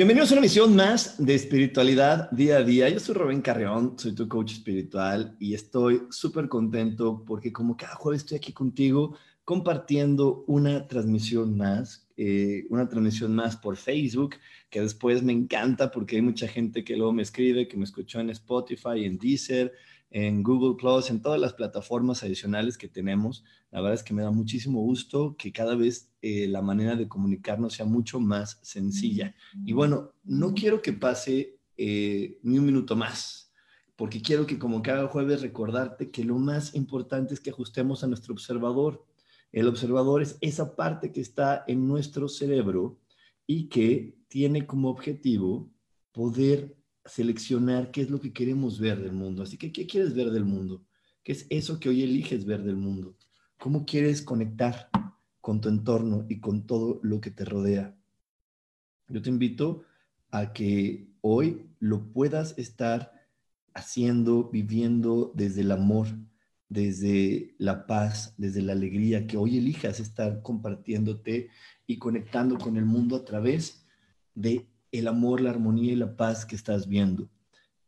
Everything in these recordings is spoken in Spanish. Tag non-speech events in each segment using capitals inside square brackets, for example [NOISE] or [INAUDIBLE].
Bienvenidos a una misión más de espiritualidad día a día. Yo soy Rubén Carreón, soy tu coach espiritual y estoy súper contento porque como cada jueves estoy aquí contigo compartiendo una transmisión más, eh, una transmisión más por Facebook, que después me encanta porque hay mucha gente que luego me escribe, que me escuchó en Spotify, en Deezer, en Google Plus, en todas las plataformas adicionales que tenemos. La verdad es que me da muchísimo gusto que cada vez eh, la manera de comunicarnos sea mucho más sencilla. Y bueno, no quiero que pase eh, ni un minuto más, porque quiero que como cada jueves recordarte que lo más importante es que ajustemos a nuestro observador. El observador es esa parte que está en nuestro cerebro y que tiene como objetivo poder seleccionar qué es lo que queremos ver del mundo. Así que, ¿qué quieres ver del mundo? ¿Qué es eso que hoy eliges ver del mundo? ¿Cómo quieres conectar con tu entorno y con todo lo que te rodea? Yo te invito a que hoy lo puedas estar haciendo, viviendo desde el amor, desde la paz, desde la alegría, que hoy elijas estar compartiéndote y conectando con el mundo a través de el amor, la armonía y la paz que estás viendo.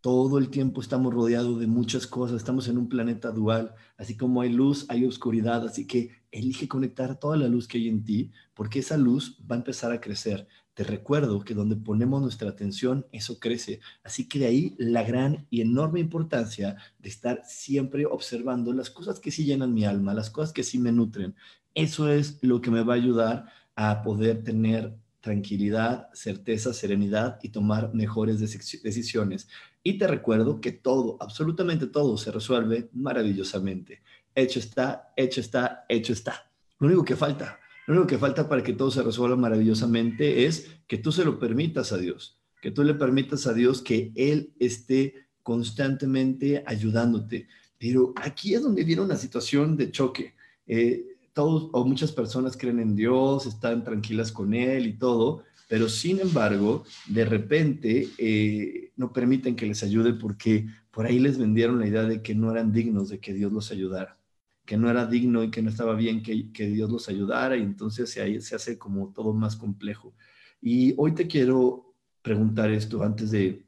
Todo el tiempo estamos rodeados de muchas cosas, estamos en un planeta dual, así como hay luz, hay oscuridad, así que elige conectar toda la luz que hay en ti, porque esa luz va a empezar a crecer. Te recuerdo que donde ponemos nuestra atención, eso crece. Así que de ahí la gran y enorme importancia de estar siempre observando las cosas que sí llenan mi alma, las cosas que sí me nutren. Eso es lo que me va a ayudar a poder tener tranquilidad, certeza, serenidad y tomar mejores decisiones. Y te recuerdo que todo, absolutamente todo, se resuelve maravillosamente. Hecho está, hecho está, hecho está. Lo único que falta, lo único que falta para que todo se resuelva maravillosamente es que tú se lo permitas a Dios, que tú le permitas a Dios que Él esté constantemente ayudándote. Pero aquí es donde viene una situación de choque. Eh, todos o muchas personas creen en Dios, están tranquilas con Él y todo, pero sin embargo, de repente eh, no permiten que les ayude porque por ahí les vendieron la idea de que no eran dignos de que Dios los ayudara, que no era digno y que no estaba bien que, que Dios los ayudara y entonces ahí se hace como todo más complejo. Y hoy te quiero preguntar esto antes de,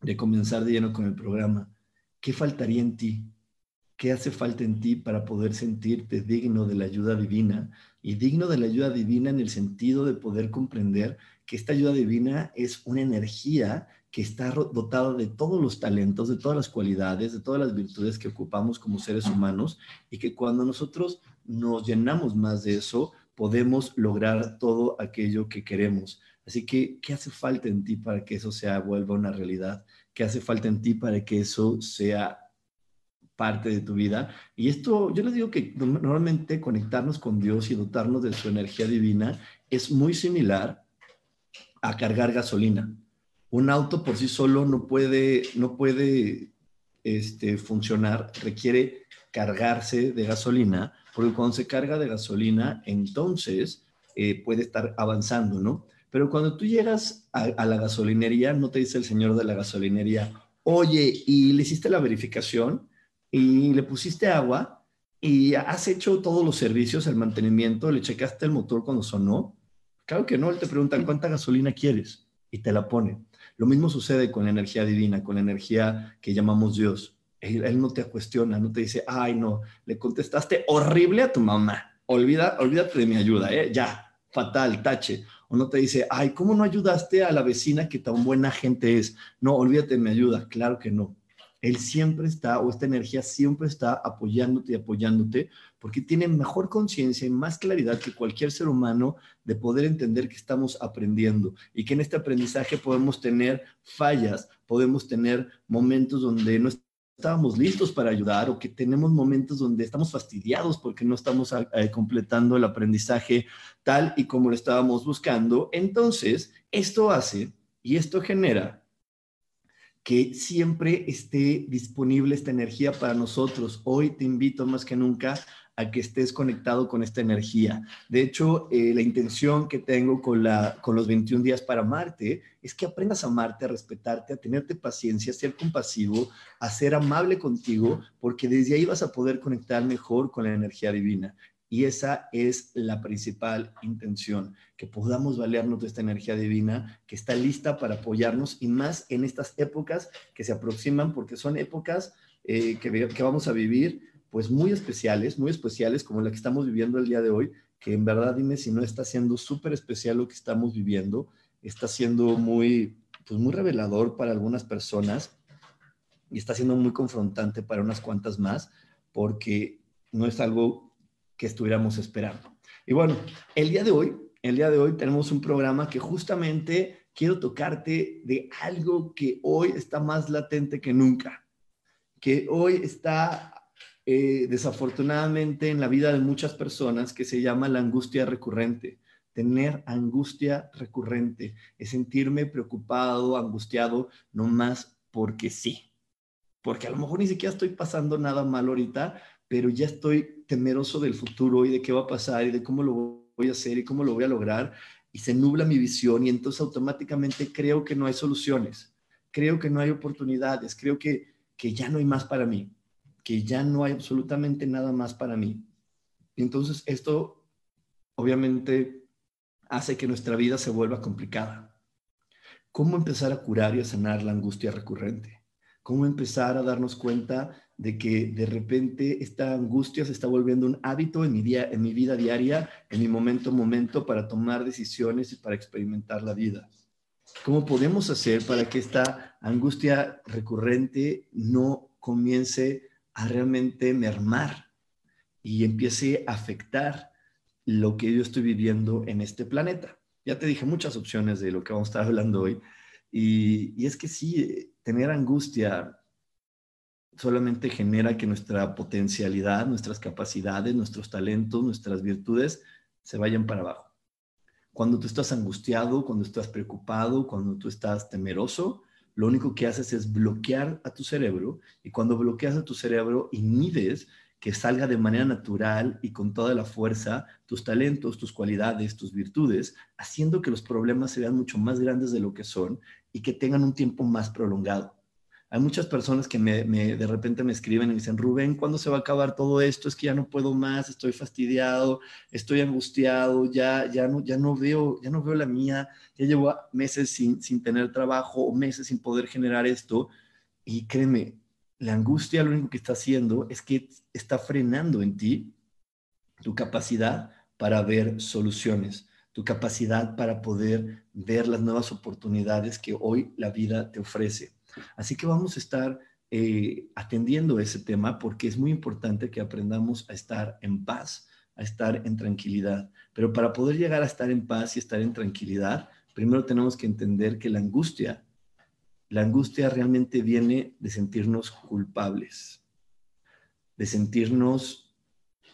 de comenzar de lleno con el programa. ¿Qué faltaría en ti qué hace falta en ti para poder sentirte digno de la ayuda divina y digno de la ayuda divina en el sentido de poder comprender que esta ayuda divina es una energía que está dotada de todos los talentos, de todas las cualidades, de todas las virtudes que ocupamos como seres humanos y que cuando nosotros nos llenamos más de eso, podemos lograr todo aquello que queremos. Así que, ¿qué hace falta en ti para que eso sea vuelva una realidad? ¿Qué hace falta en ti para que eso sea parte de tu vida. Y esto, yo les digo que normalmente conectarnos con Dios y dotarnos de su energía divina es muy similar a cargar gasolina. Un auto por sí solo no puede, no puede este, funcionar, requiere cargarse de gasolina, porque cuando se carga de gasolina, entonces eh, puede estar avanzando, ¿no? Pero cuando tú llegas a, a la gasolinería, no te dice el señor de la gasolinería, oye, ¿y le hiciste la verificación? Y le pusiste agua y has hecho todos los servicios, el mantenimiento, le checaste el motor cuando sonó. Claro que no, él te pregunta cuánta gasolina quieres y te la pone. Lo mismo sucede con la energía divina, con la energía que llamamos Dios. Él, no te cuestiona, no te dice, ay, no, le contestaste horrible a tu mamá. Olvida, olvídate de mi ayuda, ¿eh? ya, fatal, tache. O no te dice, ay, ¿cómo no ayudaste a la vecina que tan buena gente es? No, olvídate de mi ayuda. Claro que no Él siempre está, o esta energía siempre está apoyándote y apoyándote, porque tiene mejor conciencia y más claridad que cualquier ser humano de poder entender que estamos aprendiendo y que en este aprendizaje podemos tener fallas, podemos tener momentos donde no estábamos listos para ayudar o que tenemos momentos donde estamos fastidiados porque no estamos eh, completando el aprendizaje tal y como lo estábamos buscando. Entonces, esto hace y esto genera que siempre esté disponible esta energía para nosotros. Hoy te invito más que nunca a que estés conectado con esta energía. De hecho, eh, la intención que tengo con, la, con los 21 días para amarte es que aprendas a amarte, a respetarte, a tenerte paciencia, a ser compasivo, a ser amable contigo, porque desde ahí vas a poder conectar mejor con la energía divina. Y esa es la principal intención, que podamos valernos de esta energía divina que está lista para apoyarnos y más en estas épocas que se aproximan, porque son épocas eh, que, que vamos a vivir pues muy especiales, muy especiales como la que estamos viviendo el día de hoy, que en verdad dime si no está siendo súper especial lo que estamos viviendo, está siendo muy, pues muy revelador para algunas personas y está siendo muy confrontante para unas cuantas más, porque no es algo que estuviéramos esperando. Y bueno, el día de hoy, el día de hoy tenemos un programa que justamente quiero tocarte de algo que hoy está más latente que nunca, que hoy está eh, desafortunadamente en la vida de muchas personas que se llama la angustia recurrente. Tener angustia recurrente es sentirme preocupado, angustiado, no más porque sí. Porque a lo mejor ni siquiera estoy pasando nada mal ahorita, pero ya estoy temeroso del futuro y de qué va a pasar y de cómo lo voy a hacer y cómo lo voy a lograr. Y se nubla mi visión y entonces automáticamente creo que no hay soluciones, creo que no hay oportunidades, creo que, que ya no hay más para mí que ya no hay absolutamente nada más para mí. entonces esto obviamente hace que nuestra vida se vuelva complicada. ¿Cómo empezar a curar y a sanar la angustia recurrente? ¿Cómo empezar a darnos cuenta de que de repente esta angustia se está volviendo un hábito en mi, día, en mi vida diaria, en mi momento a momento para tomar decisiones y para experimentar la vida? ¿Cómo podemos hacer para que esta angustia recurrente no comience a realmente mermar y empiece a afectar lo que yo estoy viviendo en este planeta. Ya te dije muchas opciones de lo que vamos a estar hablando hoy. Y, es que sí, tener angustia solamente genera que nuestra potencialidad, nuestras capacidades, nuestros talentos, nuestras virtudes se vayan para abajo. Cuando tú estás angustiado, cuando estás preocupado, cuando tú estás temeroso, lo único que haces es bloquear a tu cerebro y cuando bloqueas a tu cerebro inhibes que salga de manera natural y con toda la fuerza tus talentos, tus cualidades, tus virtudes, haciendo que los problemas se vean mucho más grandes de lo que son y que tengan un tiempo más prolongado. Hay muchas personas que me, de repente me escriben y me dicen, Rubén, ¿cuándo se va a acabar todo esto? Es que ya no puedo más, estoy fastidiado, estoy angustiado, ya, ya, no, ya, no, veo, ya no veo la mía, ya llevo meses sin, sin tener trabajo meses sin poder generar esto. Y créeme, la angustia lo único que está haciendo es que está frenando en ti tu capacidad para ver soluciones, tu capacidad para poder ver las nuevas oportunidades que hoy la vida te ofrece. Así que vamos a estar eh, atendiendo ese tema porque es muy importante que aprendamos a estar en paz, a estar en tranquilidad. Pero para poder llegar a estar en paz y estar en tranquilidad, primero tenemos que entender que la angustia, la angustia realmente viene de sentirnos culpables, de sentirnos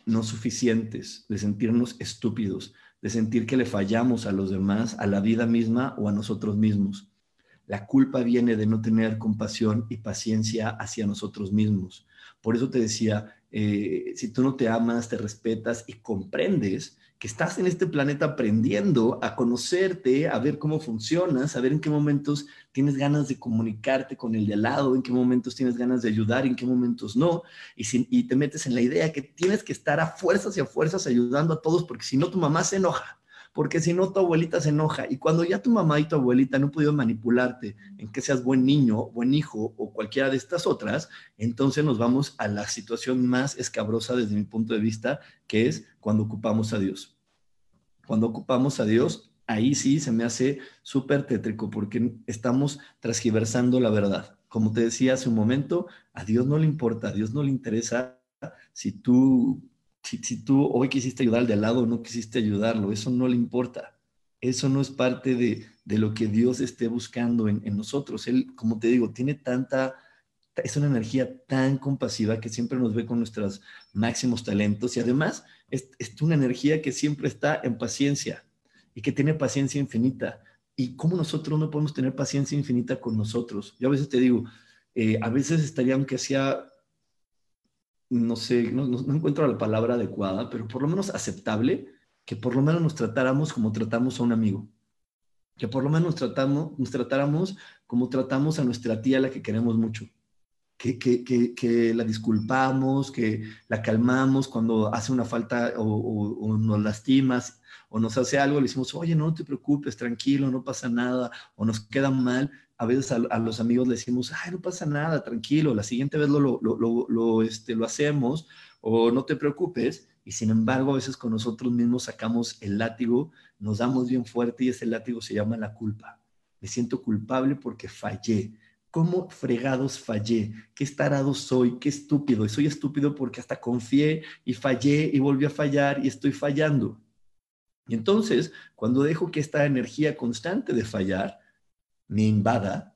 no suficientes, de sentirnos estúpidos, de sentir que le fallamos a los demás, a la vida misma o a nosotros mismos. La culpa viene de no tener compasión y paciencia hacia nosotros mismos. Por eso te decía, eh, si tú no te amas, te respetas y comprendes que estás en este planeta aprendiendo a conocerte, a ver cómo funcionas, a ver en qué momentos tienes ganas de comunicarte con el de al lado, en qué momentos tienes ganas de ayudar, en qué momentos no, y, y te metes en la idea que tienes que estar a fuerzas y a fuerzas ayudando a todos, porque si no tu mamá se enoja porque si no tu abuelita se enoja. Y cuando ya tu mamá y tu abuelita no pudieron manipularte en que seas buen niño, buen hijo o cualquiera de estas otras, entonces nos vamos a la situación más escabrosa desde mi punto de vista, que es cuando ocupamos a Dios. Cuando ocupamos a Dios, ahí sí se me hace súper tétrico porque estamos transgiversando la verdad. como te decía hace un momento, a Dios no le importa, a Dios no le interesa si tú, si, tú hoy quisiste ayudar al de al lado no quisiste ayudarlo, eso no le importa. Eso no es parte de, lo que Dios esté buscando en, nosotros. Él, como te digo, tiene tanta, es una energía tan compasiva que siempre nos ve con nuestros máximos talentos y además es, es una energía que siempre está en paciencia y que tiene paciencia infinita y cómo nosotros no podemos tener paciencia infinita con nosotros. Yo a veces te digo, eh, a veces estaría, aunque sea, no sé, no, encuentro la palabra adecuada, pero por lo menos aceptable, que por lo menos nos tratáramos como tratamos a un amigo. Que por lo menos nos, tratamos, nos tratáramos como tratamos a nuestra tía, la que queremos mucho. Que, que, que, la disculpamos, que la calmamos cuando hace una falta o, o nos lastimas o nos hace algo, le decimos, oye, no, te preocupes, tranquilo, no pasa nada, o nos queda mal. A veces a, los amigos le decimos, ay, no pasa nada, tranquilo, la siguiente vez lo, lo, lo, lo, este, lo hacemos, o no te preocupes. Y sin embargo, a veces con nosotros mismos sacamos el látigo, nos damos bien fuerte y ese látigo se llama la culpa. Me siento culpable porque fallé. ¿Cómo fregados fallé? ¿Qué estarado soy? ¿Qué estúpido? Y soy estúpido porque hasta confié y fallé y volví a fallar y estoy fallando. Y entonces, cuando dejo que esta energía constante de fallar me invada,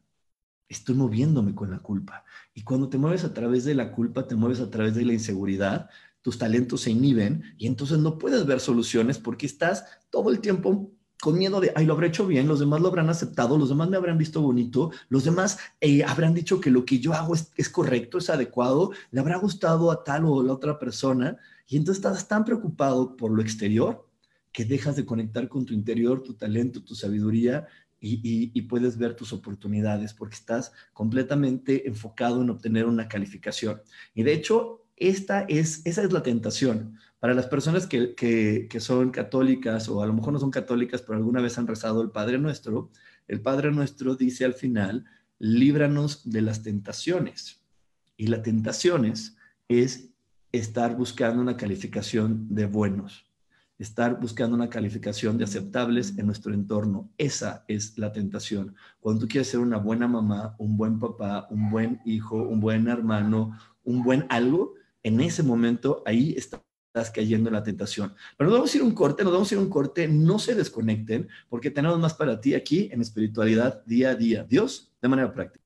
estoy moviéndome con la culpa. Y cuando te mueves a través de la culpa, te mueves a través de la inseguridad, tus talentos se inhiben y entonces no puedes ver soluciones porque estás todo el tiempo con miedo de, ay, lo habré hecho bien, los demás lo habrán aceptado, los demás me habrán visto bonito, los demás eh, habrán dicho que lo que yo hago es, es, correcto, es adecuado, le habrá gustado a tal o la otra persona. Y entonces estás tan preocupado por lo exterior que dejas de conectar con tu interior, tu talento, tu sabiduría y, puedes ver tus oportunidades porque estás completamente enfocado en obtener una calificación. Y de hecho, esta es, esa es la tentación. Para las personas que, que, son católicas o a lo mejor no son católicas, pero alguna vez han rezado el Padre Nuestro, el Padre Nuestro dice al final, líbranos de las tentaciones. Y las tentaciones es estar buscando una calificación de buenos estar buscando una calificación de aceptables en nuestro entorno. Esa es la tentación. Cuando tú quieres ser una buena mamá, un buen papá, un buen hijo, un buen hermano, un buen algo, en ese momento ahí estás cayendo en la tentación. Pero nos vamos a ir un corte, nos vamos a ir un corte, no se desconecten, porque tenemos más para ti aquí en espiritualidad día a día. Dios, de manera práctica.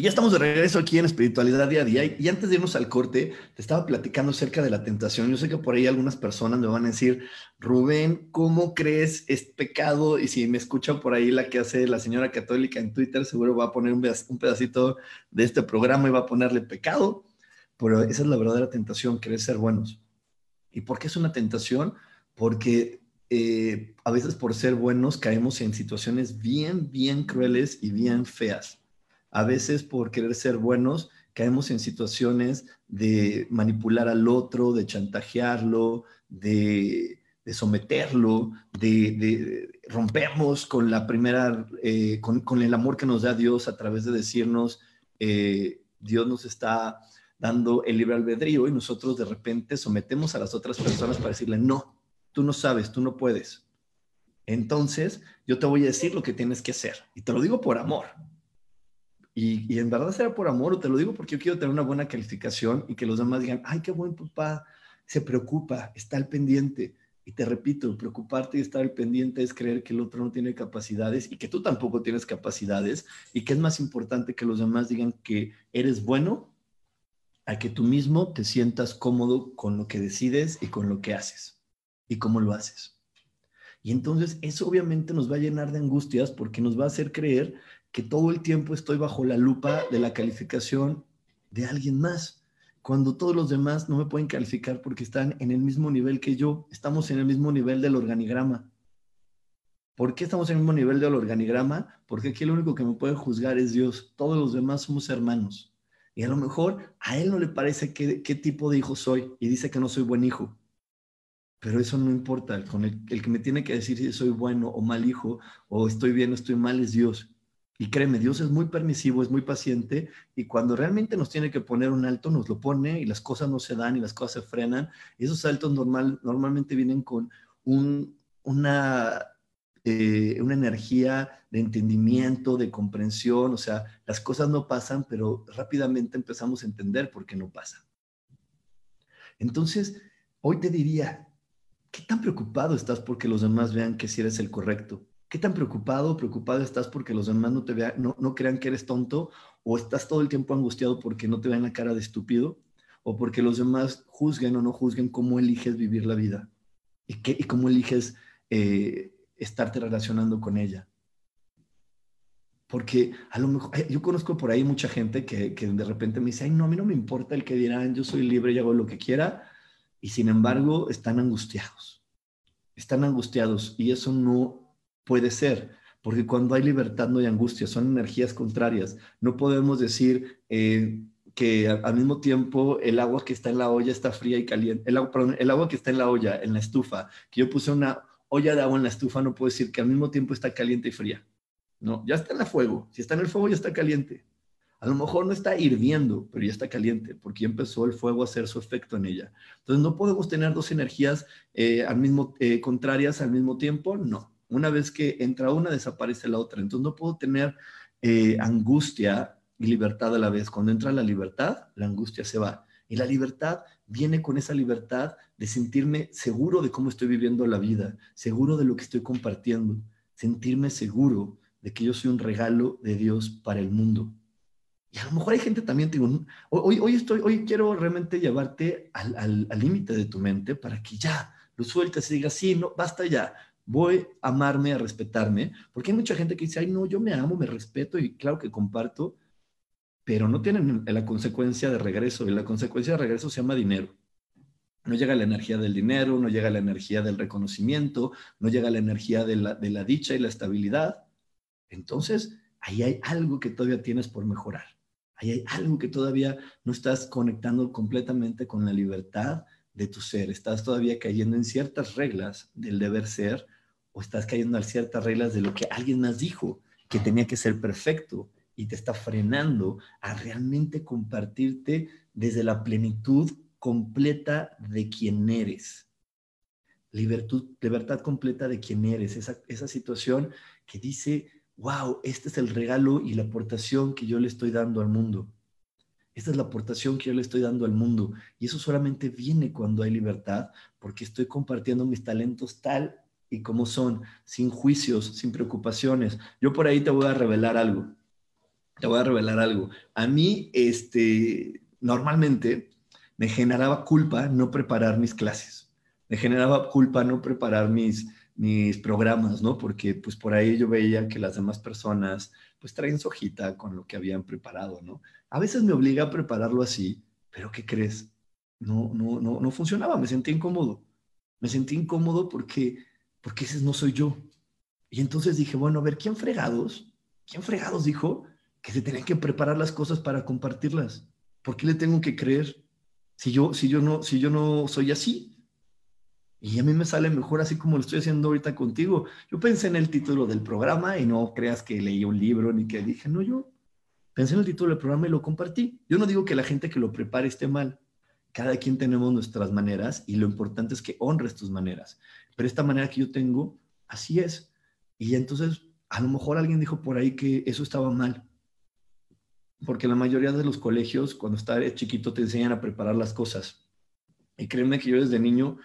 Y ya estamos de regreso aquí en Espiritualidad Día a Día. Y antes de irnos al corte, te estaba platicando acerca de la tentación. Yo sé que por ahí algunas personas me van a decir, Rubén, ¿cómo crees es pecado? Y si me escuchan por ahí la que hace la señora católica en Twitter, seguro va a poner un pedacito de este programa y va a ponerle pecado. Pero esa es la verdadera tentación, querer ser buenos. ¿Y por qué es una tentación? Porque eh, a veces por ser buenos caemos en situaciones bien, bien crueles y bien feas a veces por querer ser buenos caemos en situaciones de manipular al otro, de chantajearlo, de, someterlo, de, rompemos con la primera, eh, con, el amor que nos da Dios a través de decirnos, eh, Dios nos está dando el libre albedrío y nosotros de repente sometemos a las otras personas para decirle, no, tú no sabes, tú no puedes. Entonces, yo te voy a decir lo que tienes que hacer. Y te lo digo por amor, y, en verdad será por amor, o te lo digo porque yo quiero tener una buena calificación y que los demás digan, ay, qué buen papá, se preocupa, está al pendiente. Y te repito, preocuparte y estar al pendiente es creer que el otro no tiene capacidades y que tú tampoco tienes capacidades y que es más importante que los demás digan que eres bueno a que tú mismo te sientas cómodo con lo que decides y con lo que haces y cómo lo haces. Y entonces eso obviamente nos va a llenar de angustias porque nos va a hacer creer que todo el tiempo estoy bajo la lupa de la calificación de alguien más, cuando todos los demás no me pueden calificar porque están en el mismo nivel que yo, estamos en el mismo nivel del organigrama. ¿Por qué estamos en el mismo nivel del organigrama? Porque aquí el único que me puede juzgar es Dios, todos los demás somos hermanos. Y a lo mejor a él no le parece qué, tipo de hijo soy y dice que no soy buen hijo. Pero eso no importa, con el, que me tiene que decir si soy bueno o mal hijo, o estoy bien o estoy mal, es Dios. Y créeme, Dios es muy permisivo, es muy paciente y cuando realmente nos tiene que poner un alto, nos lo pone y las cosas no se dan y las cosas se frenan. esos saltos normal, normalmente vienen con una, eh, una energía de entendimiento, de comprensión, o sea, las cosas no pasan, pero rápidamente empezamos a entender por qué no pasan. Entonces, hoy te diría, ¿qué tan preocupado estás porque los demás vean que si eres el correcto? ¿Qué tan preocupado o preocupada estás porque los demás no te vean, no, no crean que eres tonto? ¿O estás todo el tiempo angustiado porque no te vean la cara de estúpido? ¿O porque los demás juzguen o no juzguen cómo eliges vivir la vida? ¿Y, qué, y cómo eliges eh, estarte relacionando con ella? Porque a lo mejor, yo conozco por ahí mucha gente que, que, de repente me dice, ay, no, a mí no me importa el que dirán, yo soy libre y hago lo que quiera, y sin embargo están angustiados. Están angustiados y eso no Puede ser, porque cuando hay libertad no hay angustia, son energías contrarias. No podemos decir eh, que al mismo tiempo el agua que está en la olla está fría y caliente. El perdón, el agua que está en la olla, en la estufa, que yo puse una olla de agua en la estufa, no puedo decir que al mismo tiempo está caliente y fría. No, ya está en el fuego. Si está en el fuego, ya está caliente. A lo mejor no está hirviendo, pero ya está caliente, porque ya empezó el fuego a hacer su efecto en ella. Entonces, ¿no podemos tener dos energías eh, al mismo, eh, contrarias al mismo tiempo? No. Una vez que entra una, desaparece la otra. Entonces no puedo tener eh, angustia y libertad a la vez. Cuando entra la libertad, la angustia se va. Y la libertad viene con esa libertad de sentirme seguro de cómo estoy viviendo la vida, seguro de lo que estoy compartiendo, sentirme seguro de que yo soy un regalo de Dios para el mundo. Y a lo mejor hay gente también, digo, hoy, hoy, estoy, hoy quiero realmente llevarte al límite de tu mente para que ya lo sueltes y digas, sí, no, basta ya, voy a amarme, a respetarme, porque hay mucha gente que dice, ay, no, yo me amo, me respeto y claro que comparto, pero no tienen la consecuencia de regreso y la consecuencia de regreso se llama dinero. No llega la energía del dinero, no llega la energía del reconocimiento, no llega la energía de la, de la dicha y la estabilidad. Entonces, ahí hay algo que todavía tienes por mejorar. Ahí hay algo que todavía no estás conectando completamente con la libertad de tu ser. Estás todavía cayendo en ciertas reglas del deber ser o estás cayendo en ciertas reglas de lo que alguien más dijo, que tenía que ser perfecto y te está frenando a realmente compartirte desde la plenitud completa de quien eres. Libertad, libertad completa de quien eres, esa, esa situación que dice, wow, este es el regalo y la aportación que yo le estoy dando al mundo. Esta es la aportación que yo le estoy dando al mundo. Y eso solamente viene cuando hay libertad, porque estoy compartiendo mis talentos tal y como son, sin juicios, sin preocupaciones. Yo por ahí te voy a revelar algo. te voy a revelar algo. A mí, este, normalmente me generaba culpa no preparar mis clases. Me generaba culpa no preparar mis, mis programas, ¿no? Porque pues por ahí yo veía que las demás personas pues traen su hojita con lo que habían preparado, ¿no? A veces me obliga a prepararlo así, pero ¿qué crees? No, no, no, no funcionaba, me sentí incómodo. Me sentí incómodo porque, porque ese no soy yo. Y entonces dije, bueno, a ver, ¿quién fregados? ¿Quién fregados dijo que se tenían que preparar las cosas para compartirlas? ¿Por qué le tengo que creer si yo, si yo, no, si yo no soy así? Y a mí me sale mejor así como lo estoy haciendo ahorita contigo. Yo pensé en el título del programa y no creas que leí un libro ni que dije, no, yo pensé en el título del programa y lo compartí. Yo no digo que la gente que lo prepare esté mal. Cada quien tenemos nuestras maneras y lo importante es que honres tus maneras. Pero esta manera que yo tengo, así es. Y entonces, a lo mejor alguien dijo por ahí que eso estaba mal. Porque la mayoría de los colegios, cuando estás chiquito, te enseñan a preparar las cosas. Y créeme que yo desde niño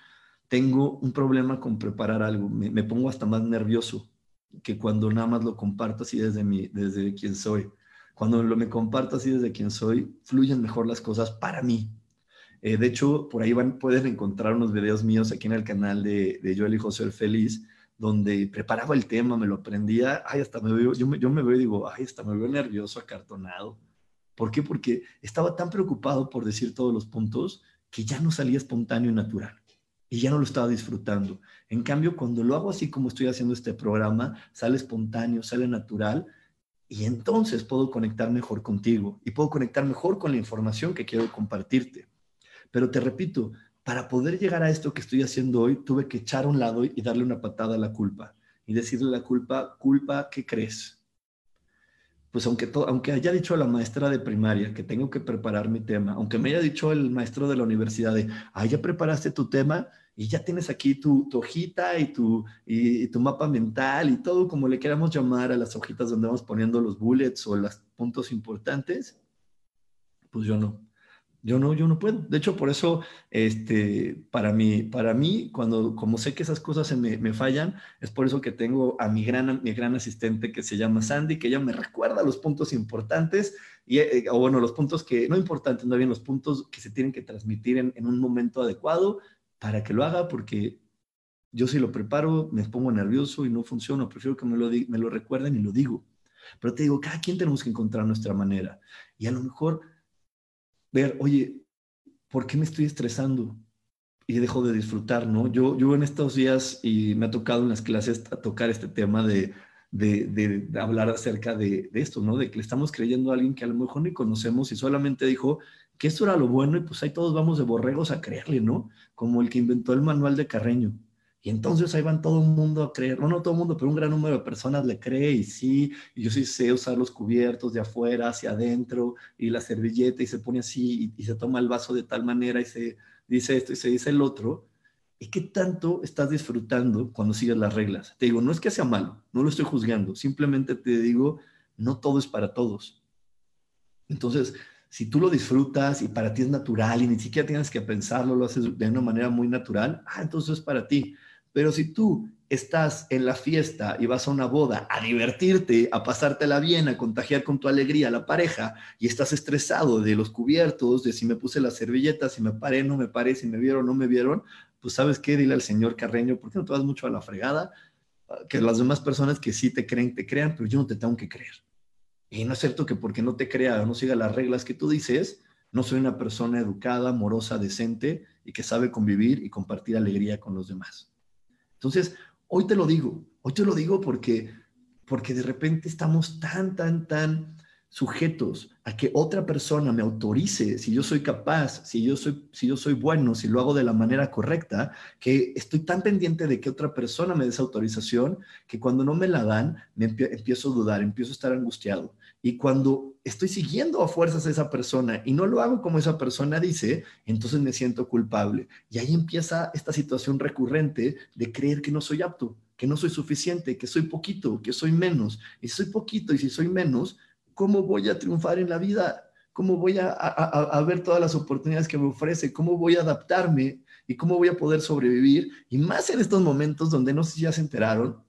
tengo un problema con preparar algo. Me, pongo hasta más nervioso que cuando nada más lo comparto así desde, mi, desde quien soy. Cuando lo me comparto así desde quien soy, fluyen mejor las cosas para mí. Eh, de hecho, por ahí van, pueden encontrar unos videos míos aquí en el canal de, de Joel y José Feliz, donde preparaba el tema, me lo aprendía, ay, hasta me veo, yo me, yo me veo y digo, ay, hasta me veo nervioso, acartonado. ¿Por qué? Porque estaba tan preocupado por decir todos los puntos que ya no salía espontáneo y natural y ya no lo estaba disfrutando. En cambio, cuando lo hago así como estoy haciendo este programa, sale espontáneo, sale natural y entonces puedo conectar mejor contigo y puedo conectar mejor con la información que quiero compartirte. Pero te repito, para poder llegar a esto que estoy haciendo hoy, tuve que echar a un lado y darle una patada a la culpa y decirle la culpa, culpa, ¿qué crees? Pues aunque, aunque haya dicho a la maestra de primaria que tengo que preparar mi tema, aunque me haya dicho el maestro de la universidad de, ah, ya preparaste tu tema y ya tienes aquí tu, hojita y tu, y tu mapa mental y todo como le queramos llamar a las hojitas donde vamos poniendo los bullets o los puntos importantes, pues yo no. Yo no, yo no puedo. De hecho, por eso, este, para mí, para mí, cuando, como sé que esas cosas se me, fallan, es por eso que tengo a mi gran, mi gran asistente que se llama Sandy, que ella me recuerda los puntos importantes, y, eh, o bueno, los puntos que, no importantes, no bien, los puntos que se tienen que transmitir en, en un momento adecuado para que lo haga, porque yo si lo preparo me pongo nervioso y no funciona, prefiero que me lo, me lo recuerden y lo digo. Pero te digo, cada quien tenemos que encontrar nuestra manera. Y a lo mejor ver, oye, ¿por qué me estoy estresando? Y dejo de disfrutar, ¿no? Yo, yo en estos días, y me ha tocado en las clases a tocar este tema de, de, hablar acerca de, de, esto, ¿no? De que le estamos creyendo a alguien que a lo mejor ni conocemos y solamente dijo que esto era lo bueno y pues ahí todos vamos de borregos a creerle, ¿no? Como el que inventó el manual de Carreño. Y entonces ahí van todo el mundo a creer, no, no todo el mundo, pero un gran número de personas le cree y sí, y yo sí sé usar los cubiertos de afuera hacia adentro y la servilleta y se pone así y, se toma el vaso de tal manera y se dice esto y se dice el otro. ¿Y qué tanto estás disfrutando cuando sigues las reglas? Te digo, no es que sea malo, no lo estoy juzgando, simplemente te digo, no todo es para todos. Entonces, si tú lo disfrutas y para ti es natural y ni siquiera tienes que pensarlo, lo haces de una manera muy natural, ah, entonces es para ti. Pero si tú estás en la fiesta y vas a una boda a divertirte, a pasártela bien, a contagiar con tu alegría a la pareja y estás estresado de los cubiertos, de si me puse la servilleta, si me paré, no me paré, si me vieron, no me vieron, pues sabes qué, dile al señor Carreño, ¿por qué no te vas mucho a la fregada? Que las demás personas que sí te creen, te crean, pero yo no te tengo que creer. Y no es cierto que porque no te crea o no siga las reglas que tú dices, no soy una persona educada, amorosa, decente y que sabe convivir y compartir alegría con los demás. Entonces, hoy te lo digo, hoy te lo digo porque, porque de repente estamos tan, tan, tan sujetos a que otra persona me autorice si yo soy capaz, si yo soy, si yo soy bueno, si lo hago de la manera correcta, que estoy tan pendiente de que otra persona me dé esa autorización que cuando no me la dan, me empiezo a dudar, empiezo a estar angustiado. Y cuando estoy siguiendo a fuerzas a esa persona y no lo hago como esa persona dice, entonces me siento culpable. Y ahí empieza esta situación recurrente de creer que no soy apto, que no soy suficiente, que soy poquito, que soy menos. Y si soy poquito y si soy menos, ¿cómo voy a triunfar en la vida? ¿Cómo voy a, ver todas las oportunidades que me ofrece? ¿Cómo voy a adaptarme? ¿Y cómo voy a poder sobrevivir? Y más en estos momentos donde no sé si ya se enteraron,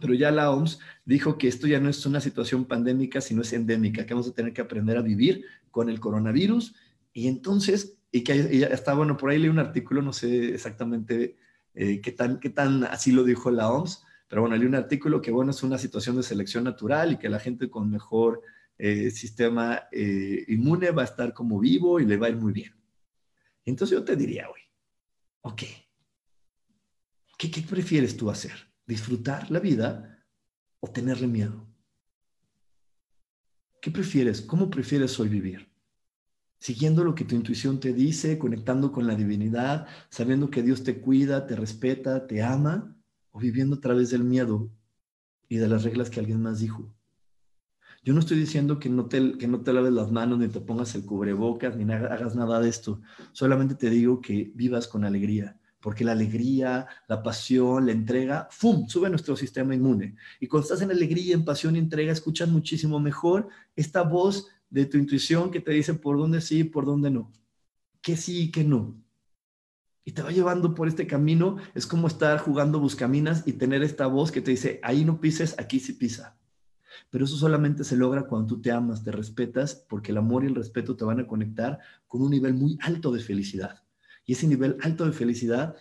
Pero ya la OMS dijo que esto ya no es una situación pandémica, sino es endémica, que vamos a tener que aprender a vivir con el coronavirus. Y entonces, y que ya está, bueno, por ahí leí un artículo, no sé exactamente eh, qué, tan, qué tan así lo dijo la OMS, pero bueno, leí un artículo que, bueno, es una situación de selección natural y que la gente con mejor eh, sistema eh, inmune va a estar como vivo y le va a ir muy bien. Entonces yo te diría, güey, ok, ¿qué, ¿qué prefieres tú hacer? ¿Disfrutar la vida o tenerle miedo? ¿Qué prefieres? ¿Cómo prefieres hoy vivir? Siguiendo lo que tu intuición te dice, conectando con la divinidad, sabiendo que Dios te cuida, te respeta, te ama, o viviendo a través del miedo y de las reglas que alguien más dijo. Yo no estoy diciendo que no te, que no te laves las manos, ni te pongas el cubrebocas, ni hagas nada de esto. Solamente te digo que vivas con alegría, porque la alegría, la pasión, la entrega, ¡fum!, sube nuestro sistema inmune. Y cuando estás en alegría, en pasión y entrega, escuchas muchísimo mejor esta voz de tu intuición que te dice por dónde sí, por dónde no. Que sí y que no y te va llevando por este camino. Es como estar jugando buscaminas y tener esta voz que te dice, ahí no pises, aquí sí pisa. Pero eso solamente se logra cuando tú te amas, te respetas, porque el amor y el respeto te van a conectar con un nivel muy alto de felicidad. Y ese nivel alto de felicidad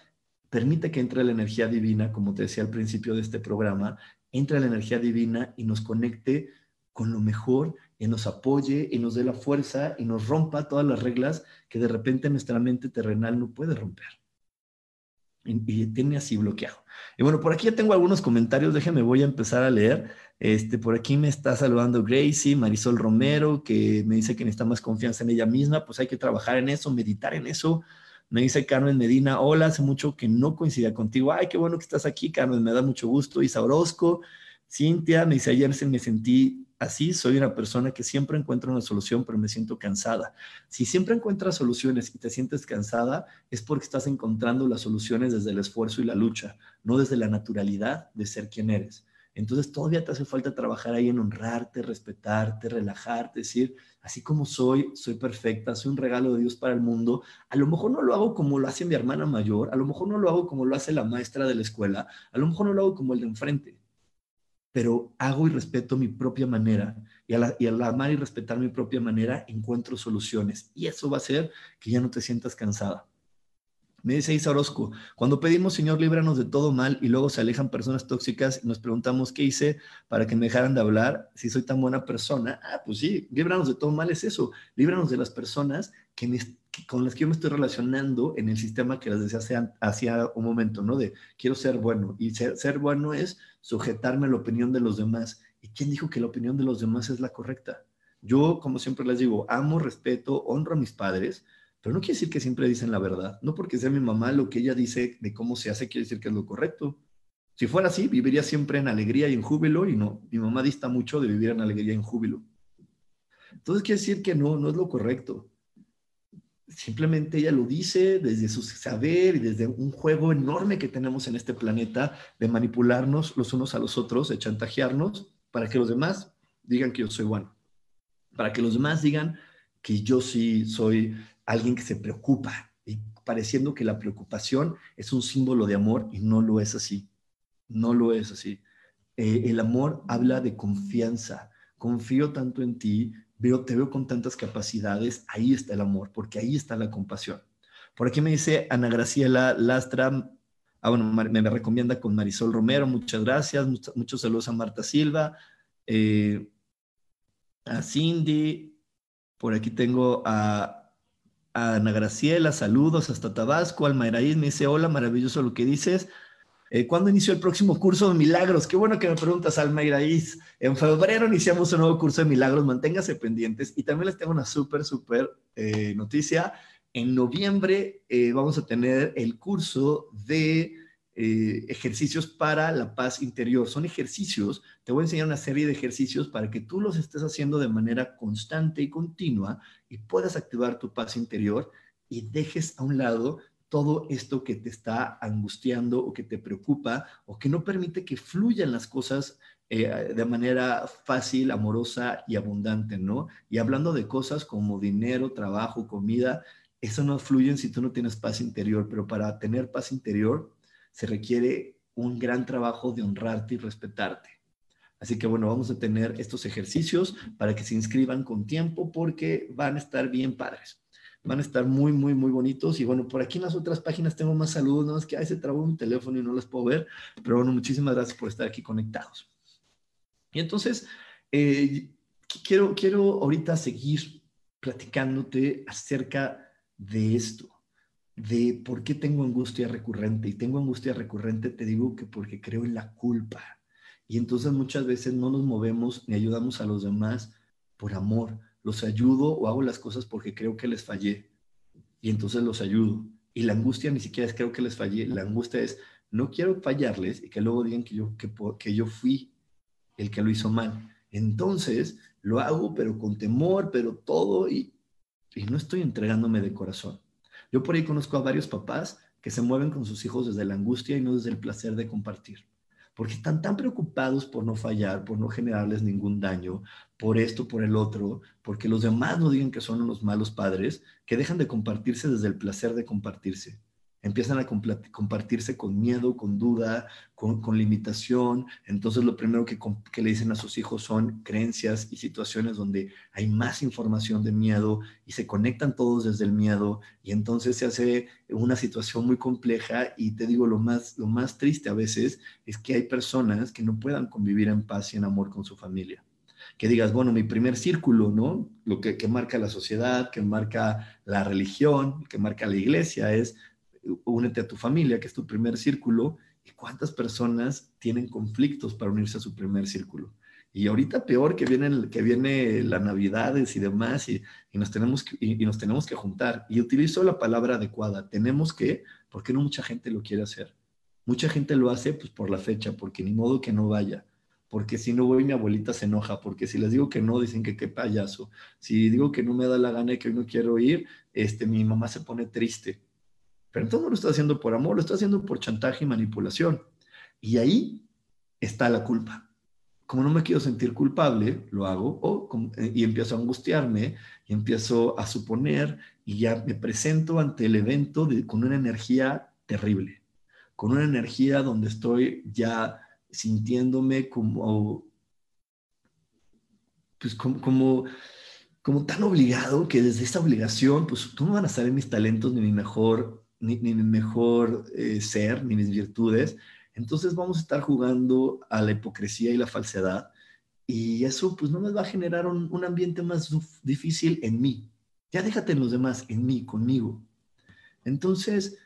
permite que entre la energía divina, como te decía al principio de este programa, entre la energía divina y nos conecte con lo mejor y nos apoye y nos dé la fuerza y nos rompa todas las reglas que de repente nuestra mente terrenal no puede romper. Y, tiene así bloqueado. Y bueno, por aquí ya tengo algunos comentarios, déjenme, voy a empezar a leer. Este, por aquí me está saludando Gracie, Marisol Romero, que me dice que necesita más confianza en ella misma, pues hay que trabajar en eso, meditar en eso. Me dice Carmen Medina, hola, hace mucho que no coincidía contigo. Ay, qué bueno que estás aquí, Carmen, me da mucho gusto. Isa Orozco, Cintia, me dice, ayer se me sentí así soy una persona que siempre encuentra una solución, pero me siento cansada. Si siempre encuentras soluciones y te sientes cansada, es porque estás encontrando las soluciones desde el esfuerzo y la lucha, no desde la naturalidad de ser quien eres. Entonces todavía te hace falta trabajar ahí en honrarte, respetarte, relajarte, decir, así como soy, soy perfecta, soy un regalo de Dios para el mundo. A lo mejor no lo hago como lo hace mi hermana mayor, a lo mejor no lo hago como lo hace la maestra de la escuela, a lo mejor no lo hago como el de enfrente pero hago y respeto mi propia manera. Y al, amar y respetar mi propia manera, encuentro soluciones. Y eso va a hacer que ya no te sientas cansada. Me dice Isa Orozco, cuando pedimos, Señor, líbranos de todo mal y luego se alejan personas tóxicas y nos preguntamos qué hice para que me dejaran de hablar, si soy tan buena persona. Ah, pues sí, líbranos de todo mal es eso. Líbranos de las personas que me, con las que yo me estoy relacionando en el sistema que les decía hace, un momento, ¿no? De quiero ser bueno. Y ser, ser, bueno es sujetarme a la opinión de los demás. ¿Y quién dijo que la opinión de los demás es la correcta? Yo, como siempre les digo, amo, respeto, honro a mis padres, pero no quiere decir que siempre dicen la verdad. No porque sea mi mamá lo que ella dice de cómo se hace, quiere decir que es lo correcto. Si fuera así, viviría siempre en alegría y en júbilo, y no, mi mamá dista mucho de vivir en alegría y en júbilo. Entonces quiere decir que no, no es lo correcto simplemente ella lo dice desde su saber y desde un juego enorme que tenemos en este planeta de manipularnos los unos a los otros, de chantajearnos para que los demás digan que yo soy bueno, para que los demás digan que yo sí soy alguien que se preocupa y pareciendo que la preocupación es un símbolo de amor y no lo es así, no lo es así. Eh, el amor habla de confianza, confío tanto en ti veo, te veo con tantas capacidades, ahí está el amor, porque ahí está la compasión. Por aquí me dice Ana Graciela Lastra, ah, bueno, me, recomienda con Marisol Romero, muchas gracias, muchos, saludos a Marta Silva, eh, a Cindy, por aquí tengo a, Ana Graciela, saludos hasta Tabasco, Almairaíz me dice, hola, maravilloso lo que dices, eh, ¿Cuándo inició el próximo curso de milagros? Qué bueno que me preguntas, Alma Iraíz. En febrero iniciamos un nuevo curso de milagros, manténgase pendientes. Y también les tengo una súper, súper eh, noticia. En noviembre eh, vamos a tener el curso de ejercicios para la paz interior. Son ejercicios, te voy a enseñar una serie de ejercicios para que tú los estés haciendo de manera constante y continua y puedas activar tu paz interior y dejes a un lado todo esto que te está angustiando o que te preocupa o que no permite que fluyan las cosas eh, de manera fácil, amorosa y abundante, ¿no? Y hablando de cosas como dinero, trabajo, comida, eso no fluyen si tú no tienes paz interior, pero para tener paz interior se requiere un gran trabajo de honrarte y respetarte. Así que bueno, vamos a tener estos ejercicios para que se inscriban con tiempo porque van a estar bien padres. Van a estar muy, muy, muy bonitos. Y bueno, por aquí en las otras páginas tengo más saludos, no es que ahí se trabó mi teléfono y no las puedo ver, pero bueno, muchísimas gracias por estar aquí conectados. Y entonces, eh, quiero, quiero ahorita seguir platicándote acerca de esto, de por qué tengo angustia recurrente. Y tengo angustia recurrente, te digo que porque creo en la culpa. Y entonces muchas veces no nos movemos ni ayudamos a los demás por amor. Los ayudo o hago las cosas porque creo que les fallé. Y entonces los ayudo. Y la angustia ni siquiera es creo que les fallé. La angustia es no quiero fallarles y que luego digan que yo, que, yo fui el que lo hizo mal. Entonces lo hago, pero con temor, pero todo, y, y no estoy entregándome de corazón. Yo por ahí conozco a varios papás que se mueven con sus hijos desde la angustia y no desde el placer de compartir. Porque están tan preocupados por no fallar, por no generarles ningún daño, por esto, por el otro, porque los demás no digan que son unos malos padres, que dejan de compartirse desde el placer de compartirse empiezan a compartirse con miedo, con duda, con, limitación. Entonces lo primero que, que, le dicen a sus hijos son creencias y situaciones donde hay más información de miedo y se conectan todos desde el miedo y entonces se hace una situación muy compleja y te digo lo más, lo más triste a veces es que hay personas que no puedan convivir en paz y en amor con su familia que digas, bueno, mi primer círculo, ¿no? Lo que, que, marca la sociedad, que marca la religión, que marca la iglesia, es únete a tu familia, que es tu primer círculo, y cuántas personas tienen conflictos para unirse a su primer círculo. Y ahorita peor que viene, que viene las navidades y demás, y, nos tenemos que, y, nos tenemos que juntar. Y utilizo la palabra adecuada, tenemos que, porque no mucha gente lo quiere hacer. Mucha gente lo hace pues por la fecha, porque ni modo que no vaya porque si no voy mi abuelita se enoja, porque si les digo que no, dicen que qué payaso, si digo que no me da la gana y que hoy no quiero ir, este, mi mamá se pone triste, pero no lo está haciendo por amor, lo está haciendo por chantaje y manipulación. Y ahí está la culpa. Como no me quiero sentir culpable, lo hago eh, y empiezo a angustiarme y empiezo a suponer y ya me presento ante el evento con una energía terrible, con una energía donde estoy ya sintiéndome como, pues como, como, como tan obligado que desde esta obligación, pues no van a saber mis talentos ni mi mejor ni, mi mejor eh, ser, ni mis virtudes. Entonces vamos a estar jugando a la hipocresía y la falsedad. Y eso pues no me va a generar un, un ambiente más difícil en mí. Ya déjate en los demás, en mí, conmigo. Entonces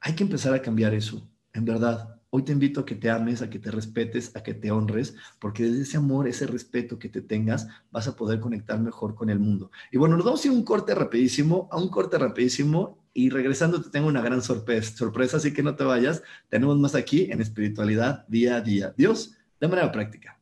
hay que empezar a cambiar eso, en verdad. Hoy te invito a que te ames, a que te respetes, a que te honres, porque desde ese amor, ese respeto que te tengas, vas a poder conectar mejor con el mundo. Y bueno, nos vamos a un corte rapidísimo, a un corte rapidísimo y regresando te tengo una gran sorpresa, sorpresa, así que no te vayas. Tenemos más aquí en espiritualidad día a día. Dios, de manera práctica.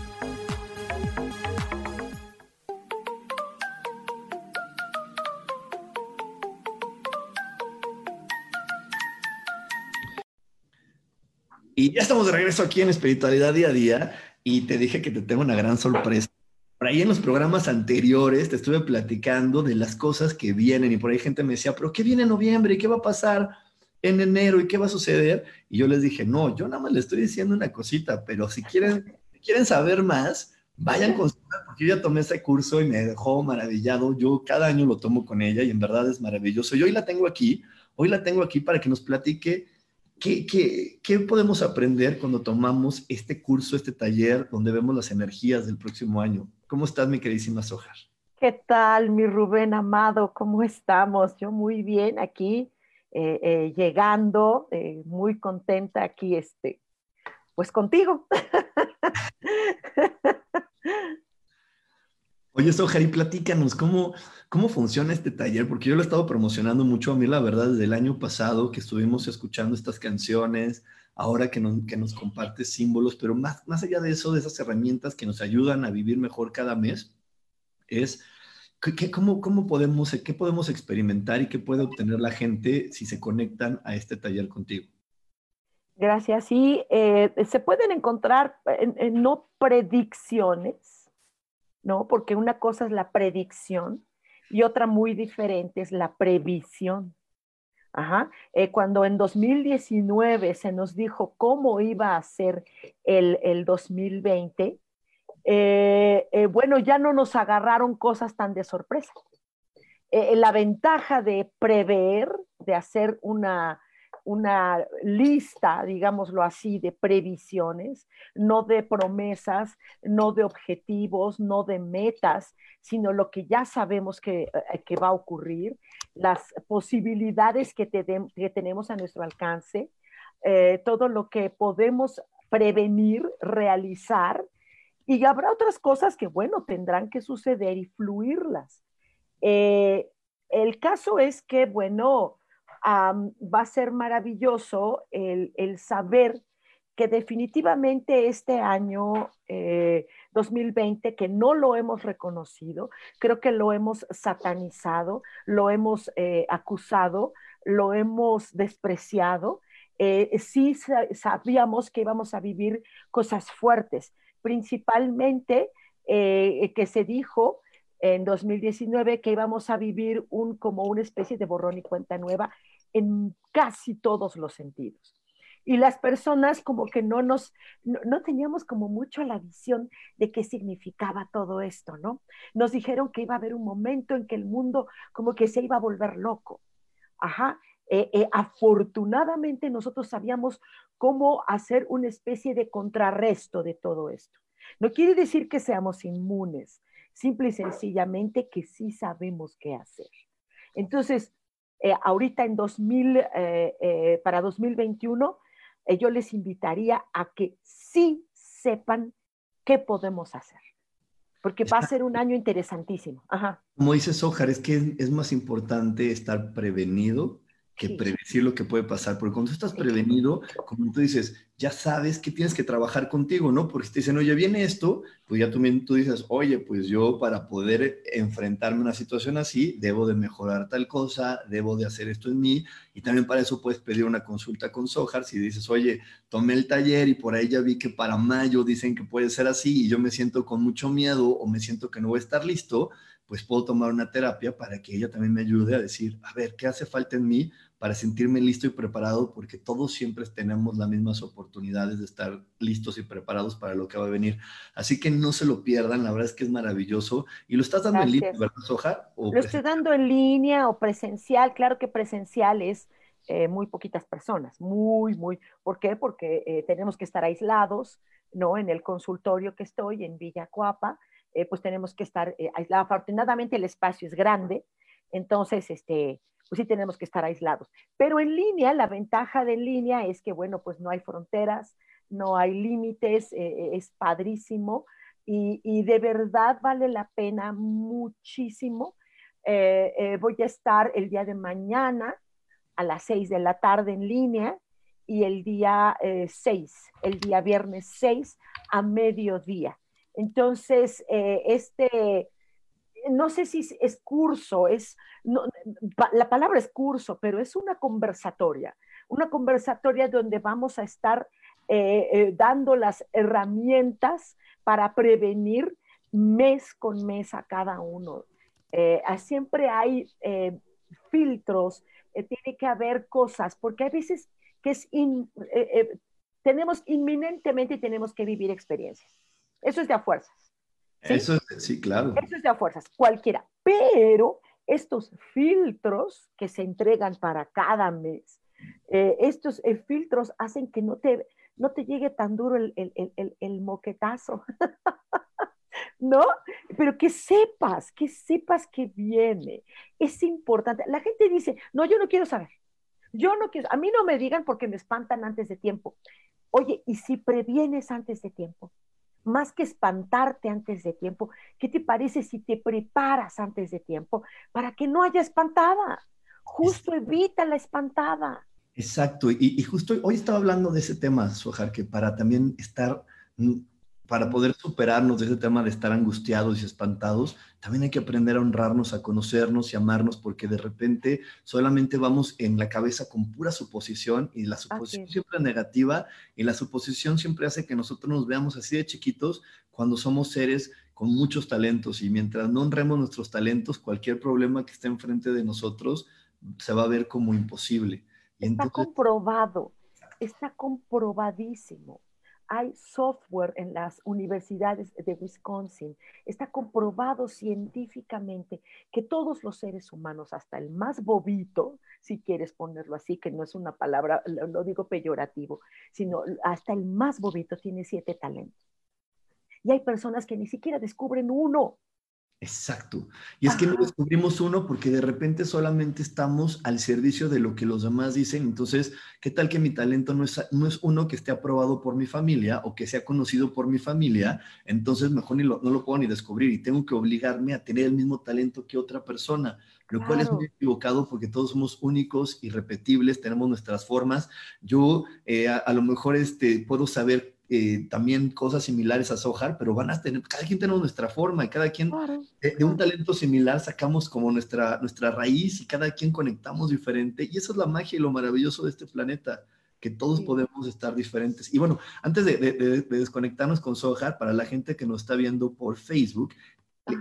Regreso aquí en Espiritualidad Día a Día y te dije que te tengo una gran sorpresa. Por ahí en los programas anteriores te estuve platicando de las cosas que vienen y por ahí gente me decía, pero ¿qué viene en noviembre? ¿Y qué va a pasar en enero? ¿Y qué va a suceder? Y yo les dije, no, yo nada más les estoy diciendo una cosita, pero si quieren, quieren saber más, vayan con porque yo ya tomé ese curso y me dejó maravillado. Yo cada año lo tomo con ella y en verdad es maravilloso. Y hoy la tengo aquí, hoy la tengo aquí para que nos platique ¿Qué, podemos aprender cuando tomamos este curso, este taller, donde vemos las energías del próximo año? ¿Cómo estás, mi queridísima Sojar? ¿Qué tal, mi Rubén amado? ¿Cómo estamos? Yo muy bien aquí, eh, eh, llegando, eh, muy contenta aquí, este, pues contigo. [LAUGHS] Oye, Sojar, y platícanos, ¿cómo, ¿Cómo funciona este taller? Porque yo lo he estado promocionando mucho a mí, la verdad, desde el año pasado que estuvimos escuchando estas canciones, ahora que nos, que nos comparte símbolos, pero más, más allá de eso, de esas herramientas que nos ayudan a vivir mejor cada mes, es ¿qué, cómo, cómo podemos, qué podemos experimentar y qué puede obtener la gente si se conectan a este taller contigo. Gracias. Sí, eh, se pueden encontrar no predicciones, ¿no? Porque una cosa es la predicción y otra muy diferente es la previsión. Ajá. Eh, cuando en 2019 se nos dijo cómo iba a ser el, 2020, eh, eh, bueno, ya no nos agarraron cosas tan de sorpresa. la ventaja de prever, de hacer una, una lista, digámoslo así, de previsiones, no de promesas, no de objetivos, no de metas, sino lo que ya sabemos que, eh, va a ocurrir, las posibilidades que, tenemos a nuestro alcance, eh, todo lo que podemos prevenir, realizar, y habrá otras cosas que, bueno, tendrán que suceder y fluirlas. Eh, el caso es que, bueno, va a ser maravilloso el, saber que definitivamente este año 2020, eh, que no lo hemos reconocido, creo que lo hemos satanizado, lo hemos eh, acusado, lo hemos despreciado. Eh, sí sabíamos que íbamos a vivir cosas fuertes, principalmente que se dijo en 2019 que íbamos a vivir un, como una especie de borrón y cuenta nueva en casi todos los sentidos. Y las personas como que no nos, no, teníamos como mucho la visión de qué significaba todo esto, ¿no? Nos dijeron que iba a haber un momento en que el mundo como que se iba a volver loco. Ajá. Eh, eh, afortunadamente nosotros sabíamos cómo hacer una especie de contrarresto de todo esto. No quiere decir que seamos inmunes, simple y sencillamente que sí sabemos qué hacer. Entonces, eh, ahorita en 2000, eh, eh, para 2021, yo les invitaría a que sí sepan qué podemos hacer, porque va a ser un año interesantísimo. Como dice Sojar, es que es más importante estar prevenido que predecir lo que puede pasar, porque cuando estás prevenido, como tú dices, ya sabes que tienes que trabajar contigo, ¿no? Porque si te dicen, oye, viene esto, pues ya tú, tú dices, oye, pues yo para poder enfrentarme a una situación así, debo de mejorar tal cosa, debo de hacer esto en mí, y también para eso puedes pedir una consulta con Sojar, si dices, oye, tomé el taller y por ahí ya vi que para mayo dicen que puede ser así y yo me siento con mucho miedo o me siento que no voy a estar listo, pues puedo tomar una terapia para que ella también me ayude a decir, a ver, ¿qué hace falta en mí para sentirme listo y preparado? Porque todos siempre tenemos las mismas oportunidades de estar listos y preparados para lo que va a venir. Así que no se lo pierdan, la verdad es que es maravilloso. ¿Y lo estás dando en línea, verdad, Soja? lo estoy dando en línea o presencial, claro que presencial es eh, muy poquitas personas, muy, muy. ¿Por qué? Porque eh, tenemos que estar aislados, ¿no? En el consultorio que estoy, en Villa Coapa, eh, pues tenemos que estar aislados. Afortunadamente el espacio es grande, entonces, este, pues sí tenemos que estar aislados. Pero en línea, la ventaja de en línea es que, bueno, pues no hay fronteras, no hay límites, es padrísimo y, y, de verdad vale la pena muchísimo. voy a estar el día de mañana a las 6 de la tarde en línea y el día 6, eh, el día viernes 6 a mediodía. Entonces, eh, este, no sé si es curso, es, la palabra es curso, pero es una conversatoria, una conversatoria donde vamos a estar eh, dando las herramientas para prevenir mes con mes a cada uno. siempre hay filtros eh, tiene que haber cosas, porque hay veces que es eh, eh, tenemos inminentemente tenemos que vivir experiencias. Eso es de a fuerzas. Eso es, sí, claro. Eso es de a fuerzas, cualquiera. Pero estos filtros que se entregan para cada mes, estos filtros hacen que no te, no te llegue tan duro el, el, el, el moquetazo. [LAUGHS] ¿no? Pero que sepas, que sepas que viene. Es importante. La gente dice, no, yo no quiero saber. Yo no quiero, a mí no me digan porque me espantan antes de tiempo. Oye, ¿y si previenes antes de tiempo? Más que espantarte antes de tiempo, ¿qué te parece si te preparas antes de tiempo para que no haya espantada? Justo evita la espantada. Exacto, y, y justo hoy estaba hablando de ese tema, Sojar, que para también estar mm, para poder superarnos de ese tema de estar angustiados y espantados, también hay que aprender a honrarnos, a conocernos y amarnos, porque de repente solamente vamos en la cabeza con pura suposición y la suposición siempre es negativa y la suposición siempre hace que nosotros nos veamos así de chiquitos cuando somos seres con muchos talentos y mientras no honremos nuestros talentos, cualquier problema que esté enfrente de nosotros se va a ver como imposible. está comprobado, está comprobadísimo hay software en las universidades de Wisconsin. Está comprobado científicamente que todos los seres humanos, hasta el más bobito, si quieres ponerlo así, que no es una palabra, lo digo peyorativo, sino hasta el más bobito tiene siete talentos. Y hay personas que ni siquiera descubren uno. Exacto. Y es que no descubrimos uno porque de repente solamente estamos al servicio de lo que los demás dicen. Entonces, ¿qué tal que mi talento no es, no es uno que esté aprobado por mi familia o que sea conocido por mi familia? Entonces, mejor ni no lo puedo ni descubrir y tengo que obligarme a tener el mismo talento que otra persona, lo cual es muy equivocado porque todos somos únicos, irrepetibles, tenemos nuestras formas. Yo eh, a, lo mejor este, puedo saber eh, también cosas similares a Sohar, pero van a tener, cada quien tenemos nuestra forma y cada quien de, un talento similar sacamos como nuestra, nuestra raíz y cada quien conectamos diferente. Y esa es la magia y lo maravilloso de este planeta, que todos podemos estar diferentes. Y bueno, antes de, desconectarnos con Sohar, para la gente que nos está viendo por Facebook,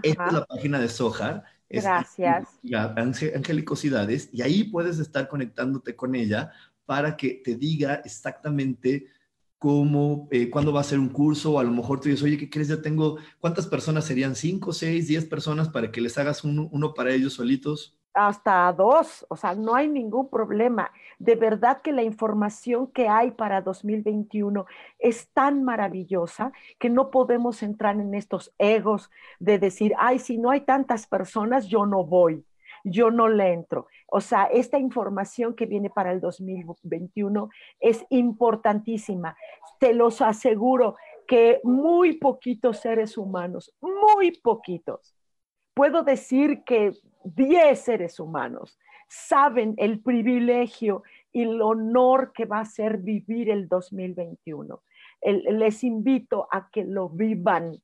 esta es la página de Sohar. Gracias. Angelicosidades, y ahí puedes estar conectándote con ella para que te diga exactamente cómo, eh, cuándo va a ser un curso, o a lo mejor tú dices, oye, ¿qué crees? Ya tengo, ¿cuántas personas serían? ¿Cinco, seis, diez personas para que les hagas uno, para ellos solitos? Hasta dos, o sea, no hay ningún problema. De verdad que la información que hay para 2021 es tan maravillosa que no podemos entrar en estos egos de decir, ay, si no hay tantas personas, yo no voy yo no le entro. O sea, esta información que viene para el 2021 es importantísima. Te los aseguro que muy poquitos seres humanos, muy poquitos, puedo decir que 10 seres humanos saben el privilegio y el honor que va a ser vivir el 2021. les invito a que lo vivan,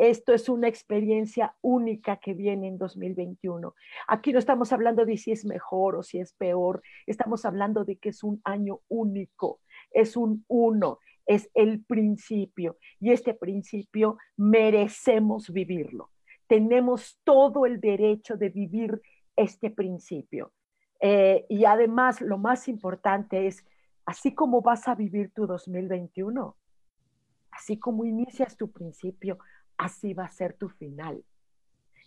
esto es una experiencia única que viene en 2021. Aquí no estamos hablando de si es mejor o si es peor, estamos hablando de que es un año único, es un uno, es el principio y este principio merecemos vivirlo. Tenemos todo el derecho de vivir este principio. Eh, y además, lo más importante es, así como vas a vivir tu 2021, así como inicias tu principio, así va a ser tu final.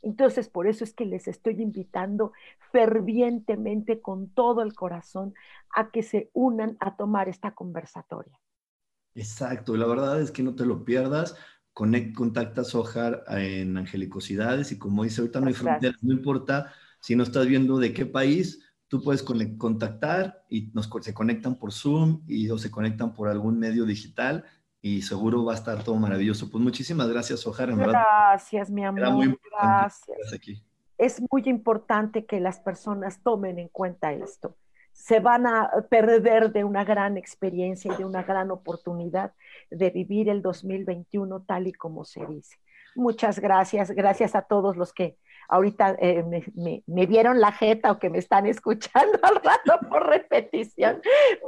Entonces, por eso es que les estoy invitando fervientemente con todo el corazón a que se unan a tomar esta conversatoria. Exacto, la verdad es que no te lo pierdas. Conect, contacta Sojar en Angelicosidades y como dice ahorita no hay fronteras, no importa si no estás viendo de qué país, tú puedes contactar y nos, se conectan por Zoom y, o se conectan por algún medio digital y seguro va a estar todo maravilloso. Pues muchísimas gracias, Ojar. gracias, mi amor. gracias. Aquí. Es muy importante que las personas tomen en cuenta esto. Se van a perder de una gran experiencia y de una gran oportunidad de vivir el 2021 tal y como se dice. Muchas gracias. Gracias a todos los que ahorita eh, me, vieron la jeta o que me están [LAUGHS] escuchando al rato por repetición.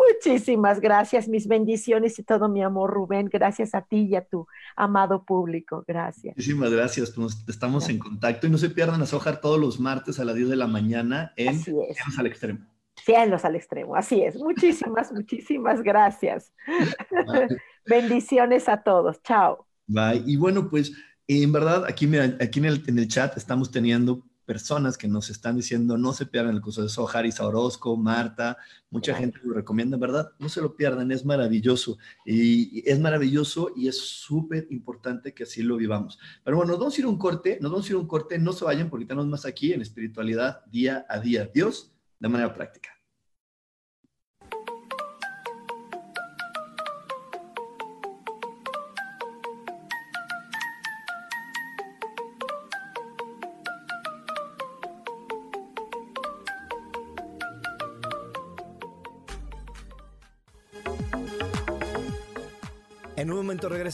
Muchísimas gracias, mis bendiciones y todo mi amor, Rubén. Gracias a ti y a tu amado público. Gracias. Muchísimas gracias. Pues estamos en contacto y no se pierdan a Sojar todos los martes a las 10 de la mañana en Cielos al Extremo. Cielos al Extremo, así es. Muchísimas, [LAUGHS] muchísimas gracias. [LAUGHS] Bendiciones a todos. Chao. Bye. Y bueno, pues en verdad, aquí, aquí en, el, chat estamos teniendo personas que nos están diciendo no se pierdan el curso de Sohar, Isa Orozco, Marta, mucha gente lo recomienda, ¿verdad? No se lo pierdan, es maravilloso. Y, es maravilloso y es súper importante que así lo vivamos. Pero bueno, nos vamos a ir un corte, nos vamos a ir un corte, no se vayan porque estamos más aquí en espiritualidad día a día. Dios, de manera práctica.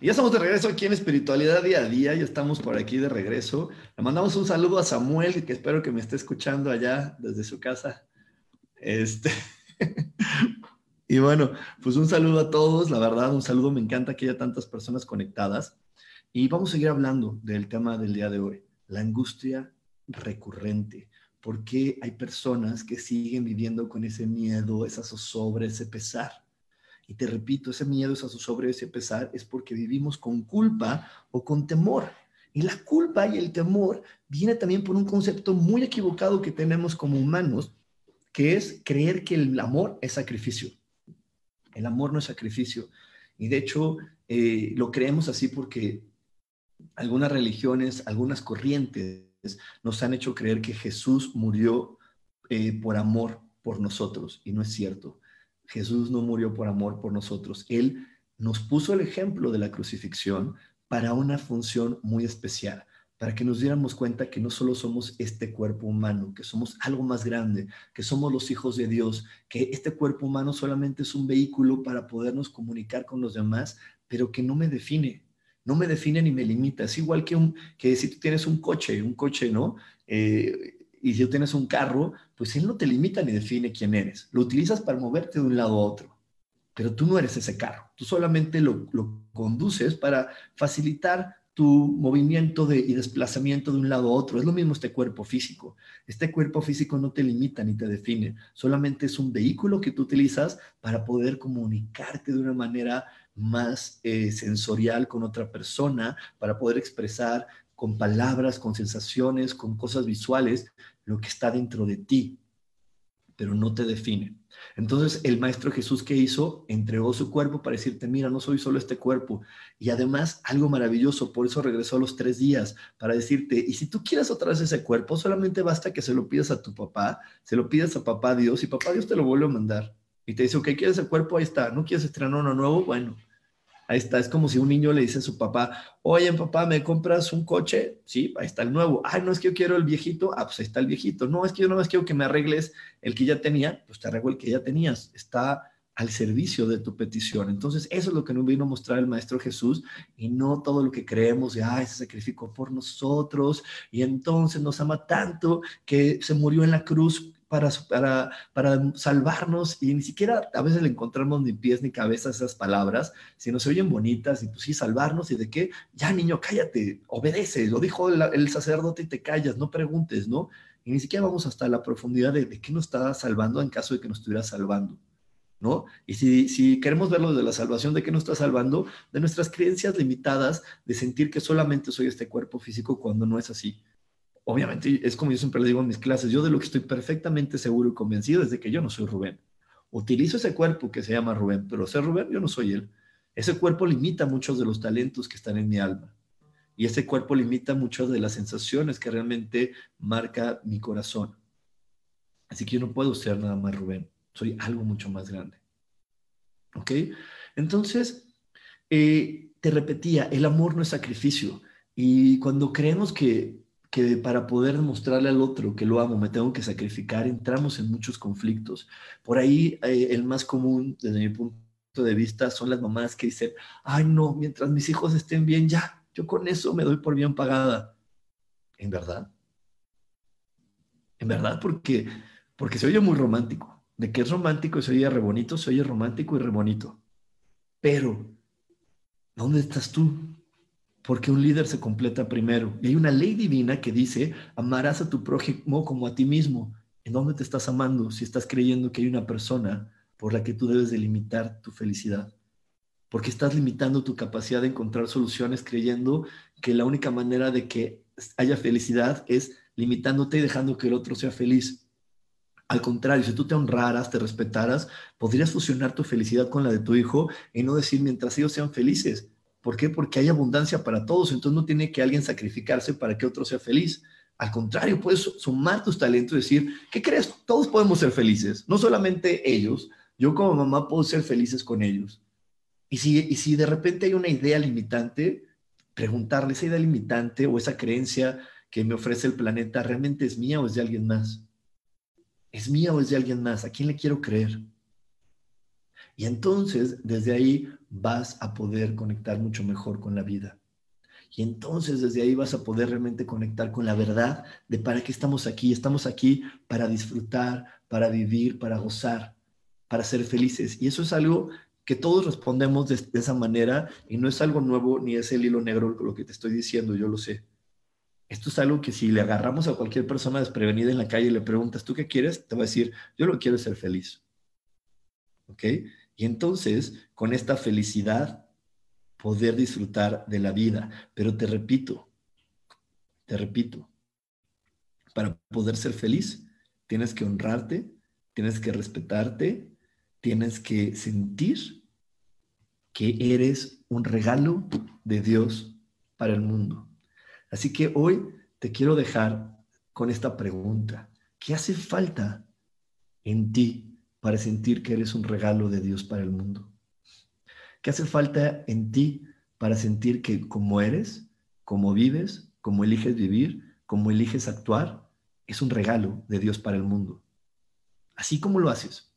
Y ya estamos de regreso aquí en Espiritualidad Día a Día, ya estamos por aquí de regreso. Le mandamos un saludo a Samuel, que espero que me esté escuchando allá desde su casa. Este. [LAUGHS] y bueno, pues un saludo a todos, la verdad, un saludo, me encanta que haya tantas personas conectadas. Y vamos a seguir hablando del tema del día de hoy, la angustia recurrente. ¿Por qué hay personas que siguen viviendo con ese miedo, esa zozobra, ese pesar? Y te repito, ese miedo, esa sobre ese pesar es porque vivimos con culpa o con temor. Y la culpa y el temor viene también por un concepto muy equivocado que tenemos como humanos, que es creer que el amor es sacrificio. El amor no es sacrificio. Y de hecho, eh, lo creemos así porque algunas religiones, algunas corrientes nos han hecho creer que Jesús murió eh, por amor por nosotros. Y no es cierto. Jesús no murió por amor por nosotros. Él nos puso el ejemplo de la crucifixión para una función muy especial, para que nos diéramos cuenta que no solo somos este cuerpo humano, que somos algo más grande, que somos los hijos de Dios, que este cuerpo humano solamente es un vehículo para podernos comunicar con los demás, pero que no me define, no me define ni me limita. Es igual que, un, que si tú tienes un coche, un coche, ¿no? Eh, y si tú tienes un carro, pues él no te limita ni define quién eres. Lo utilizas para moverte de un lado a otro, pero tú no eres ese carro. Tú solamente lo, lo conduces para facilitar tu movimiento de, y desplazamiento de un lado a otro. Es lo mismo este cuerpo físico. Este cuerpo físico no te limita ni te define, solamente es un vehículo que tú utilizas para poder comunicarte de una manera más eh, sensorial con otra persona, para poder expresar con palabras, con sensaciones, con cosas visuales, lo que está dentro de ti, pero no te define. Entonces el Maestro Jesús que hizo, entregó su cuerpo para decirte, mira, no soy solo este cuerpo. Y además algo maravilloso, por eso regresó a los tres días, para decirte, y si tú quieres otra vez ese cuerpo, solamente basta que se lo pidas a tu papá, se lo pidas a papá Dios y papá Dios te lo vuelve a mandar. Y te dice, ok, ¿quieres el cuerpo? Ahí está. ¿No quieres estrenar uno nuevo? Bueno, Ahí está, es como si un niño le dice a su papá, oye papá, ¿me compras un coche? Sí, ahí está el nuevo. Ay, no es que yo quiero el viejito, ah, pues ahí está el viejito. No, es que yo no más quiero que me arregles el que ya tenía, pues te arreglo el que ya tenías. Está al servicio de tu petición. Entonces, eso es lo que nos vino a mostrar el Maestro Jesús y no todo lo que creemos de, ay, se sacrificó por nosotros y entonces nos ama tanto que se murió en la cruz para, para, para salvarnos y ni siquiera a veces le encontramos ni pies ni cabeza esas palabras, sino se oyen bonitas y pues sí, salvarnos y de qué, ya niño, cállate, obedece, lo dijo el, sacerdote y te callas, no preguntes, ¿no? Y ni siquiera vamos hasta la profundidad de, de qué nos está salvando en caso de que nos estuviera salvando. ¿No? Y si, si, queremos verlo de la salvación, ¿de qué nos está salvando? De nuestras creencias limitadas, de sentir que solamente soy este cuerpo físico cuando no es así obviamente es como yo siempre le digo en mis clases, yo de lo que estoy perfectamente seguro y convencido es de que yo no soy Rubén. Utilizo ese cuerpo que se llama Rubén, pero ser Rubén yo no soy él. Ese cuerpo limita muchos de los talentos que están en mi alma. Y ese cuerpo limita muchas de las sensaciones que realmente marca mi corazón. Así que yo no puedo ser nada más Rubén. Soy algo mucho más grande. ¿Ok? Entonces, eh, te repetía, el amor no es sacrificio. Y cuando creemos que que para poder demostrarle al otro que lo amo me tengo que sacrificar, entramos en muchos conflictos. Por ahí eh, el más común, desde mi punto de vista, son las mamás que dicen, ay no, mientras mis hijos estén bien, ya, yo con eso me doy por bien pagada. ¿En verdad? En verdad, porque, porque se oye muy romántico. De que es romántico y se oye re bonito, se oye romántico y re bonito. Pero, ¿dónde estás tú? Porque un líder se completa primero. Y hay una ley divina que dice, amarás a tu prójimo como a ti mismo. ¿En dónde te estás amando si estás creyendo que hay una persona por la que tú debes delimitar tu felicidad? Porque estás limitando tu capacidad de encontrar soluciones creyendo que la única manera de que haya felicidad es limitándote y dejando que el otro sea feliz. Al contrario, si tú te honraras, te respetaras, podrías fusionar tu felicidad con la de tu hijo y no decir mientras ellos sean felices, ¿Por qué? Porque hay abundancia para todos, entonces no tiene que alguien sacrificarse para que otro sea feliz. Al contrario, puedes sumar tus talentos y decir, ¿qué crees? Todos podemos ser felices, no solamente ellos. Yo como mamá puedo ser felices con ellos. Y si, y si de repente hay una idea limitante, preguntarle, esa idea limitante o esa creencia que me ofrece el planeta, ¿realmente es mía o es de alguien más? ¿Es mía o es de alguien más? ¿A quién le quiero creer? Y entonces, desde ahí, vas a poder conectar mucho mejor con la vida. Y entonces desde ahí vas a poder realmente conectar con la verdad de para qué estamos aquí. Estamos aquí para disfrutar, para vivir, para gozar, para ser felices. Y eso es algo que todos respondemos de, esa manera y no es algo nuevo ni es el hilo negro lo que te estoy diciendo, yo lo sé. Esto es algo que si le agarramos a cualquier persona desprevenida en la calle y le preguntas, ¿tú qué quieres? Te va a decir, yo lo quiero ser feliz. ¿Ok? Y entonces, con esta felicidad, poder disfrutar de la vida. Pero te repito, te repito, para poder ser feliz, tienes que honrarte, tienes que respetarte, tienes que sentir que eres un regalo de Dios para el mundo. Así que hoy te quiero dejar con esta pregunta. ¿Qué hace falta en ti para sentir que eres un regalo de Dios para el mundo? ¿Qué hace falta en ti para sentir que como eres, como vives, cómo eliges vivir, cómo eliges actuar, es un regalo de Dios para el mundo. Así como lo haces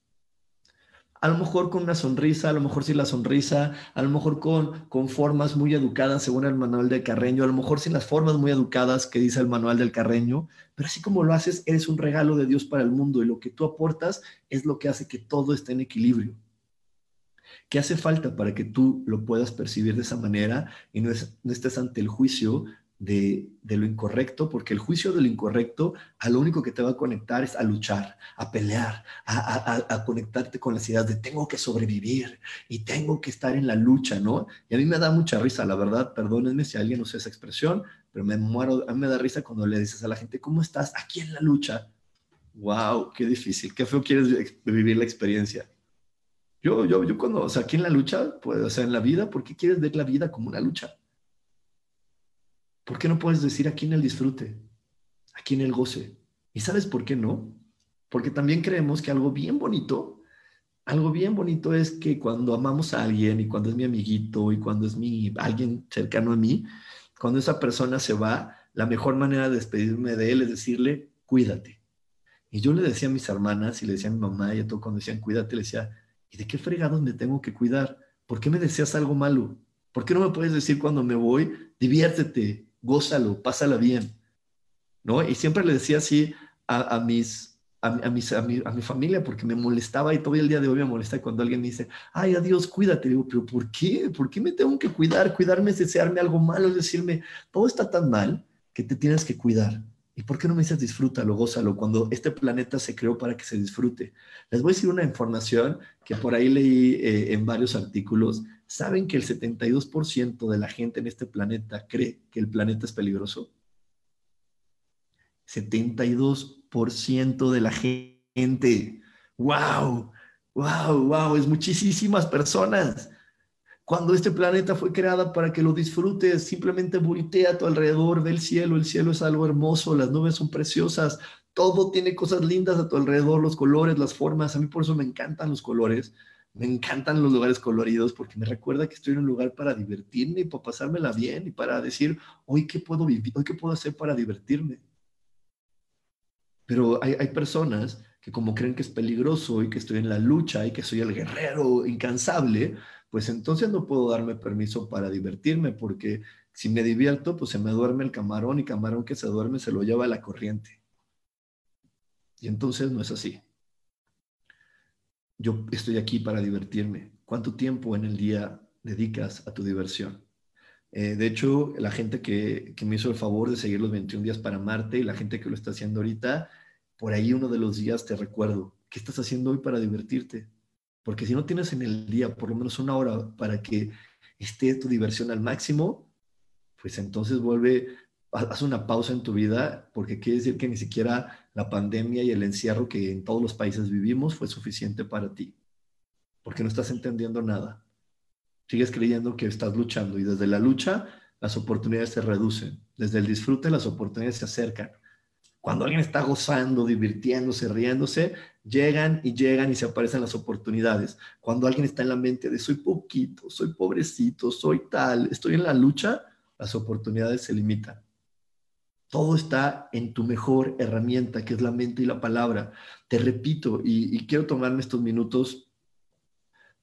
a lo mejor con una sonrisa, a lo mejor sin la sonrisa, a lo mejor con, con formas muy educadas según el manual del Carreño, a lo mejor sin las formas muy educadas que dice el manual del Carreño, pero así como lo haces, eres un regalo de Dios para el mundo y lo que tú aportas es lo que hace que todo esté en equilibrio. ¿Qué hace falta para que tú lo puedas percibir de esa manera y no, no estés ante el juicio de, lo incorrecto, porque el juicio de lo incorrecto a lo único que te va a conectar es a luchar, a pelear, a, conectarte con las ideas de tengo que sobrevivir y tengo que estar en la lucha, ¿no? Y a mí me da mucha risa, la verdad, perdónenme si alguien usa esa expresión, pero me muero, a me da risa cuando le dices a la gente, ¿cómo estás aquí en la lucha? ¡Wow! ¡Qué difícil! ¡Qué feo quieres vivir la experiencia! Yo, yo, yo cuando, o sea, aquí en la lucha, pues, o sea, en la vida, ¿por qué quieres ver la vida como una lucha? ¿Por qué no puedes decir aquí en el disfrute, aquí en el goce? ¿Y sabes por qué no? Porque también creemos que algo bien bonito, algo bien bonito es que cuando amamos a alguien y cuando es mi amiguito y cuando es mi alguien cercano a mí, cuando esa persona se va, la mejor manera de despedirme de él es decirle, cuídate. Y yo le decía a mis hermanas y le decía a mi mamá y a todo cuando decían, cuídate, le decía, ¿y de qué fregados me tengo que cuidar? ¿Por qué me deseas algo malo? ¿Por qué no me puedes decir cuando me voy, diviértete, gózalo, pásala bien, ¿no? Y siempre le decía así a, mis, a, mis, a, mi, a mi familia porque me molestaba y todavía el día de hoy me molesta cuando alguien me dice, ay, adiós, cuídate. Digo, pero ¿por qué? ¿Por qué me tengo que cuidar? Cuidarme es desearme algo malo, es decirme, todo está tan mal que te tienes que cuidar. ¿Y por qué no me dices disfrútalo, gózalo, cuando este planeta se creó para que se disfrute? Les voy a decir una información que por ahí leí eh, en varios artículos ¿Saben que el 72% de la gente en este planeta cree que el planeta es peligroso? 72% de la gente. ¡Wow! ¡Wow! ¡Wow! Es muchísimas personas. Cuando este planeta fue creado para que lo disfrutes, simplemente voltea a tu alrededor, ve el cielo, el cielo es algo hermoso, las nubes son preciosas, todo tiene cosas lindas a tu alrededor, los colores, las formas. A mí por eso me encantan los colores me encantan los lugares coloridos porque me recuerda que estoy en un lugar para divertirme y para pasármela bien y para decir, hoy qué puedo vivir, hoy qué puedo hacer para divertirme. Pero hay, hay personas que como creen que es peligroso y que estoy en la lucha y que soy el guerrero incansable, pues entonces no puedo darme permiso para divertirme porque si me divierto, pues se me duerme el camarón y camarón que se duerme se lo lleva a la corriente. Y entonces no es así yo estoy aquí para divertirme. ¿Cuánto tiempo en el día dedicas a tu diversión? Eh, de hecho, la gente que, me hizo el favor de seguir los 21 días para Marte y la gente que lo está haciendo ahorita, por ahí uno de los días te recuerdo, ¿qué estás haciendo hoy para divertirte? Porque si no tienes en el día por lo menos una hora para que esté tu diversión al máximo, pues entonces vuelve, haz una pausa en tu vida, porque quiere decir que ni siquiera la pandemia y el encierro que en todos los países vivimos fue suficiente para ti, porque no estás entendiendo nada. Sigues creyendo que estás luchando y desde la lucha las oportunidades se reducen, desde el disfrute las oportunidades se acercan. Cuando alguien está gozando, divirtiéndose, riéndose, llegan y llegan y se aparecen las oportunidades. Cuando alguien está en la mente de soy poquito, soy pobrecito, soy tal, estoy en la lucha, las oportunidades se limitan. Todo está en tu mejor herramienta, que es la mente y la palabra. Te repito, y, quiero tomarme estos minutos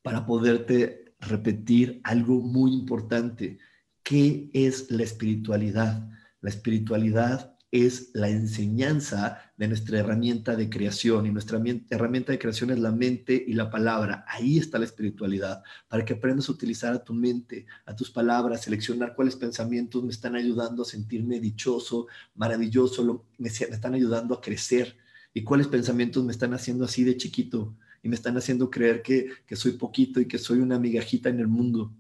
para poderte repetir algo muy importante. ¿Qué es la espiritualidad? La espiritualidad es la enseñanza de nuestra herramienta de creación y nuestra herramienta de creación es la mente y la palabra. Ahí está la espiritualidad, para que aprendas a utilizar a tu mente, a tus palabras, seleccionar cuáles pensamientos me están ayudando a sentirme dichoso, maravilloso, me, están ayudando a crecer y cuáles pensamientos me están haciendo así de chiquito y me están haciendo creer que, soy poquito y que soy una migajita en el mundo.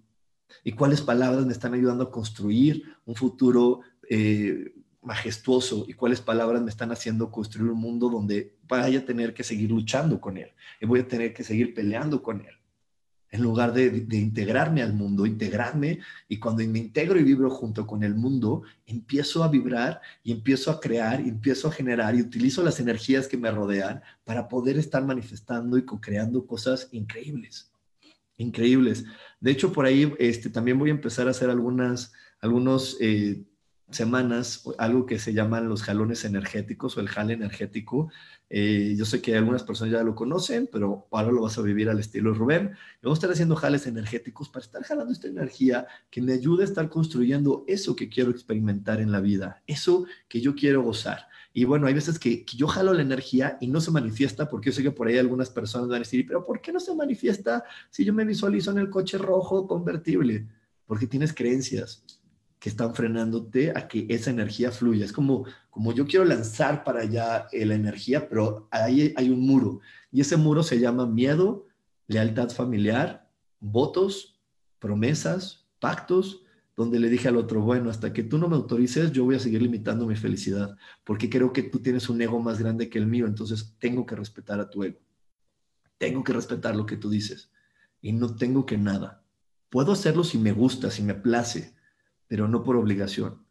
Y cuáles palabras me están ayudando a construir un futuro eh, majestuoso y cuáles palabras me están haciendo construir un mundo donde vaya a tener que seguir luchando con él y voy a tener que seguir peleando con él. En lugar de, integrarme al mundo, integrarme y cuando me integro y vibro junto con el mundo, empiezo a vibrar y empiezo a crear y empiezo a generar y utilizo las energías que me rodean para poder estar manifestando y co-creando cosas increíbles. Increíbles. De hecho, por ahí este, también voy a empezar a hacer algunas, algunos... Eh, semanas algo que se llaman los jalones energéticos o el jale energético. Eh, yo sé que algunas personas ya lo conocen, pero ahora lo vas a vivir al estilo Rubén. Vamos a estar haciendo jales energéticos para estar jalando esta energía que me ayude a estar construyendo eso que quiero experimentar en la vida, eso que yo quiero gozar. Y bueno, hay veces que, yo jalo la energía y no se manifiesta, porque yo sé que por ahí algunas personas van a decir, pero ¿por qué no se manifiesta si yo me visualizo en el coche rojo convertible? Porque tienes creencias que están frenándote a que esa energía fluya. Es como, como yo quiero lanzar para allá eh, la energía, pero ahí hay un muro. Y ese muro se llama miedo, lealtad familiar, votos, promesas, pactos, donde le dije al otro, bueno, hasta que tú no me autorices, yo voy a seguir limitando mi felicidad, porque creo que tú tienes un ego más grande que el mío, entonces tengo que respetar a tu ego. Tengo que respetar lo que tú dices y no tengo que nada. Puedo hacerlo si me gusta, si me place, pero no por obligación.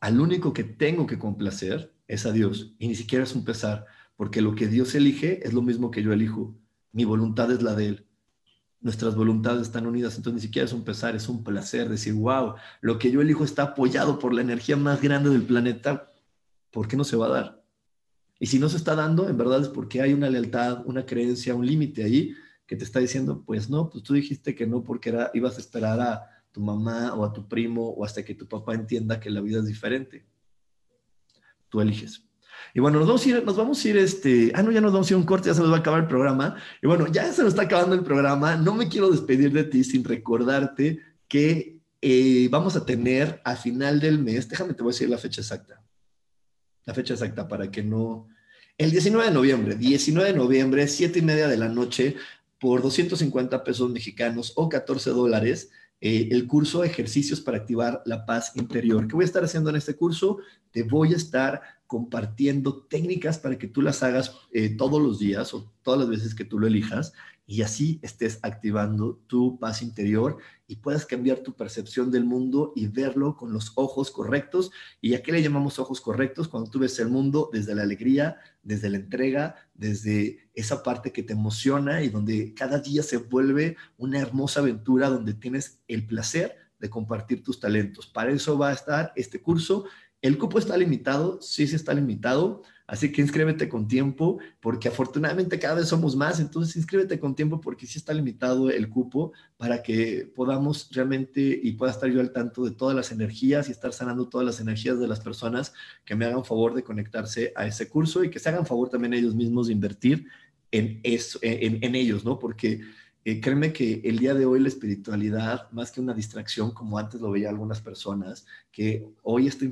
Al único que tengo que complacer es a Dios y ni siquiera es un pesar, porque lo que Dios elige es lo mismo que yo elijo. Mi voluntad es la de Él nuestras voluntades están unidas, entonces ni siquiera es un pesar, es un placer decir, wow, lo que yo elijo está apoyado por la energía más grande del planeta, ¿por qué no se va a dar? Y si no se está dando, en verdad es porque hay una lealtad, una creencia, un límite ahí que te está diciendo, pues no, pues tú dijiste que no porque era, ibas a esperar a tu mamá o a tu primo o hasta que tu papá entienda que la vida es diferente. Tú eliges. Y bueno, nos vamos a ir, nos vamos a ir, este, ah, no, ya nos vamos a ir un corte, ya se nos va a acabar el programa. Y bueno, ya se nos está acabando el programa. No me quiero despedir de ti sin recordarte que eh, vamos a tener a final del mes, déjame te voy a decir la fecha exacta. La fecha exacta para que no... El 19 de noviembre, 19 de noviembre, 7 y media de la noche, por 250 pesos mexicanos o 14 dólares, eh, el curso Ejercicios para activar la paz interior. ¿Qué voy a estar haciendo en este curso? Te voy a estar compartiendo técnicas para que tú las hagas eh, todos los días o todas las veces que tú lo elijas y así estés activando tu paz interior y puedas cambiar tu percepción del mundo y verlo con los ojos correctos. ¿Y a qué le llamamos ojos correctos? Cuando tú ves el mundo desde la alegría, desde la entrega, desde esa parte que te emociona y donde cada día se vuelve una hermosa aventura donde tienes el placer de compartir tus talentos. Para eso va a estar este curso el cupo está limitado, sí, sí está limitado, así que inscríbete con tiempo, porque afortunadamente cada vez somos más, entonces inscríbete con tiempo porque sí está limitado el cupo para que podamos realmente y pueda estar yo al tanto de todas las energías y estar sanando todas las energías de las personas que me hagan favor de conectarse a ese curso y que se hagan favor también ellos mismos de invertir en, eso, en, ellos, ¿no? Porque eh, créeme que el día de hoy la espiritualidad, más que una distracción como antes lo veía algunas personas, que hoy esta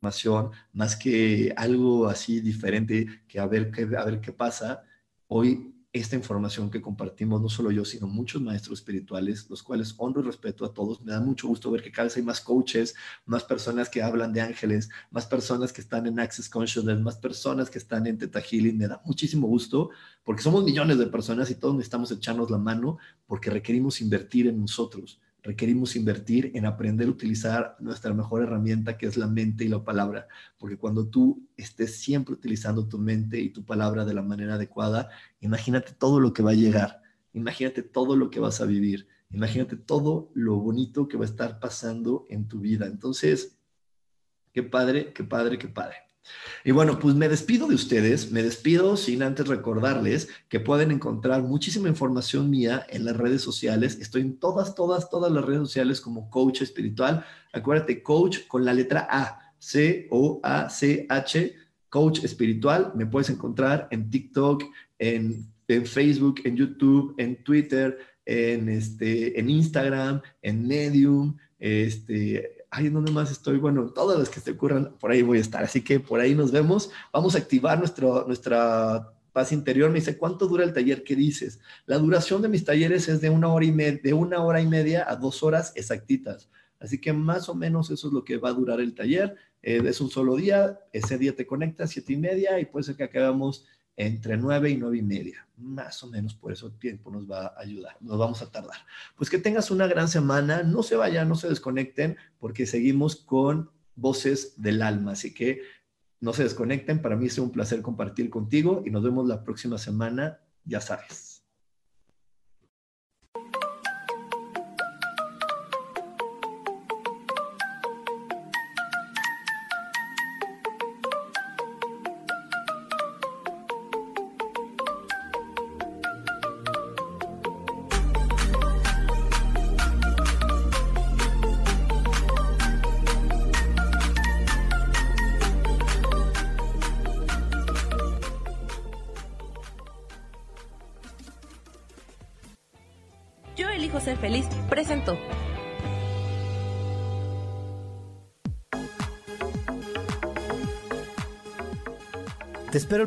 más que algo así diferente, que a ver qué, a ver qué pasa, hoy esta información que compartimos, no solo yo, sino muchos maestros espirituales, los cuales honro y respeto a todos. Me da mucho gusto ver que cada vez hay más coaches, más personas que hablan de ángeles, más personas que están en Access Consciousness, más personas que están en Teta. Me da muchísimo gusto porque somos millones de personas y todos necesitamos echarnos la mano porque requerimos invertir en nosotros requerimos invertir en aprender a utilizar nuestra mejor herramienta que es la mente y la palabra, porque cuando tú estés siempre utilizando tu mente y tu palabra de la manera adecuada, imagínate todo lo que va a llegar, imagínate todo lo que vas a vivir, imagínate todo lo bonito que va a estar pasando en tu vida. Entonces, qué padre, qué padre, qué padre. Y bueno, pues me despido de ustedes, me despido sin antes recordarles que pueden encontrar muchísima información mía en las redes sociales. Estoy en todas, todas, todas las redes sociales como coach espiritual. Acuérdate, coach con la letra A, C-O-A-C-H, coach espiritual. Me puedes encontrar en TikTok, en, en Facebook, en YouTube, en Twitter, en, este, en Instagram, en Medium, este, ay, ¿en dónde más estoy? Bueno, todas las que se ocurran, por ahí voy a estar. Así que por ahí nos vemos. Vamos a activar nuestro, nuestra paz interior. Me dice, ¿cuánto dura el taller? ¿Qué dices? La duración de mis talleres es de una hora y, media, de una hora y media a dos horas exactitas. Así que más o menos eso es lo que va a durar el taller. Eh, es un solo día. Ese día te conectas siete y media y puede ser que acabamos entre nueve y nueve y media. Más o menos por eso el tiempo nos va a ayudar, nos vamos a tardar. Pues que tengas una gran semana, no se vayan, no se desconecten, porque seguimos con voces del alma. Así que no se desconecten, para mí es un placer compartir contigo y nos vemos la próxima semana, ya sabes.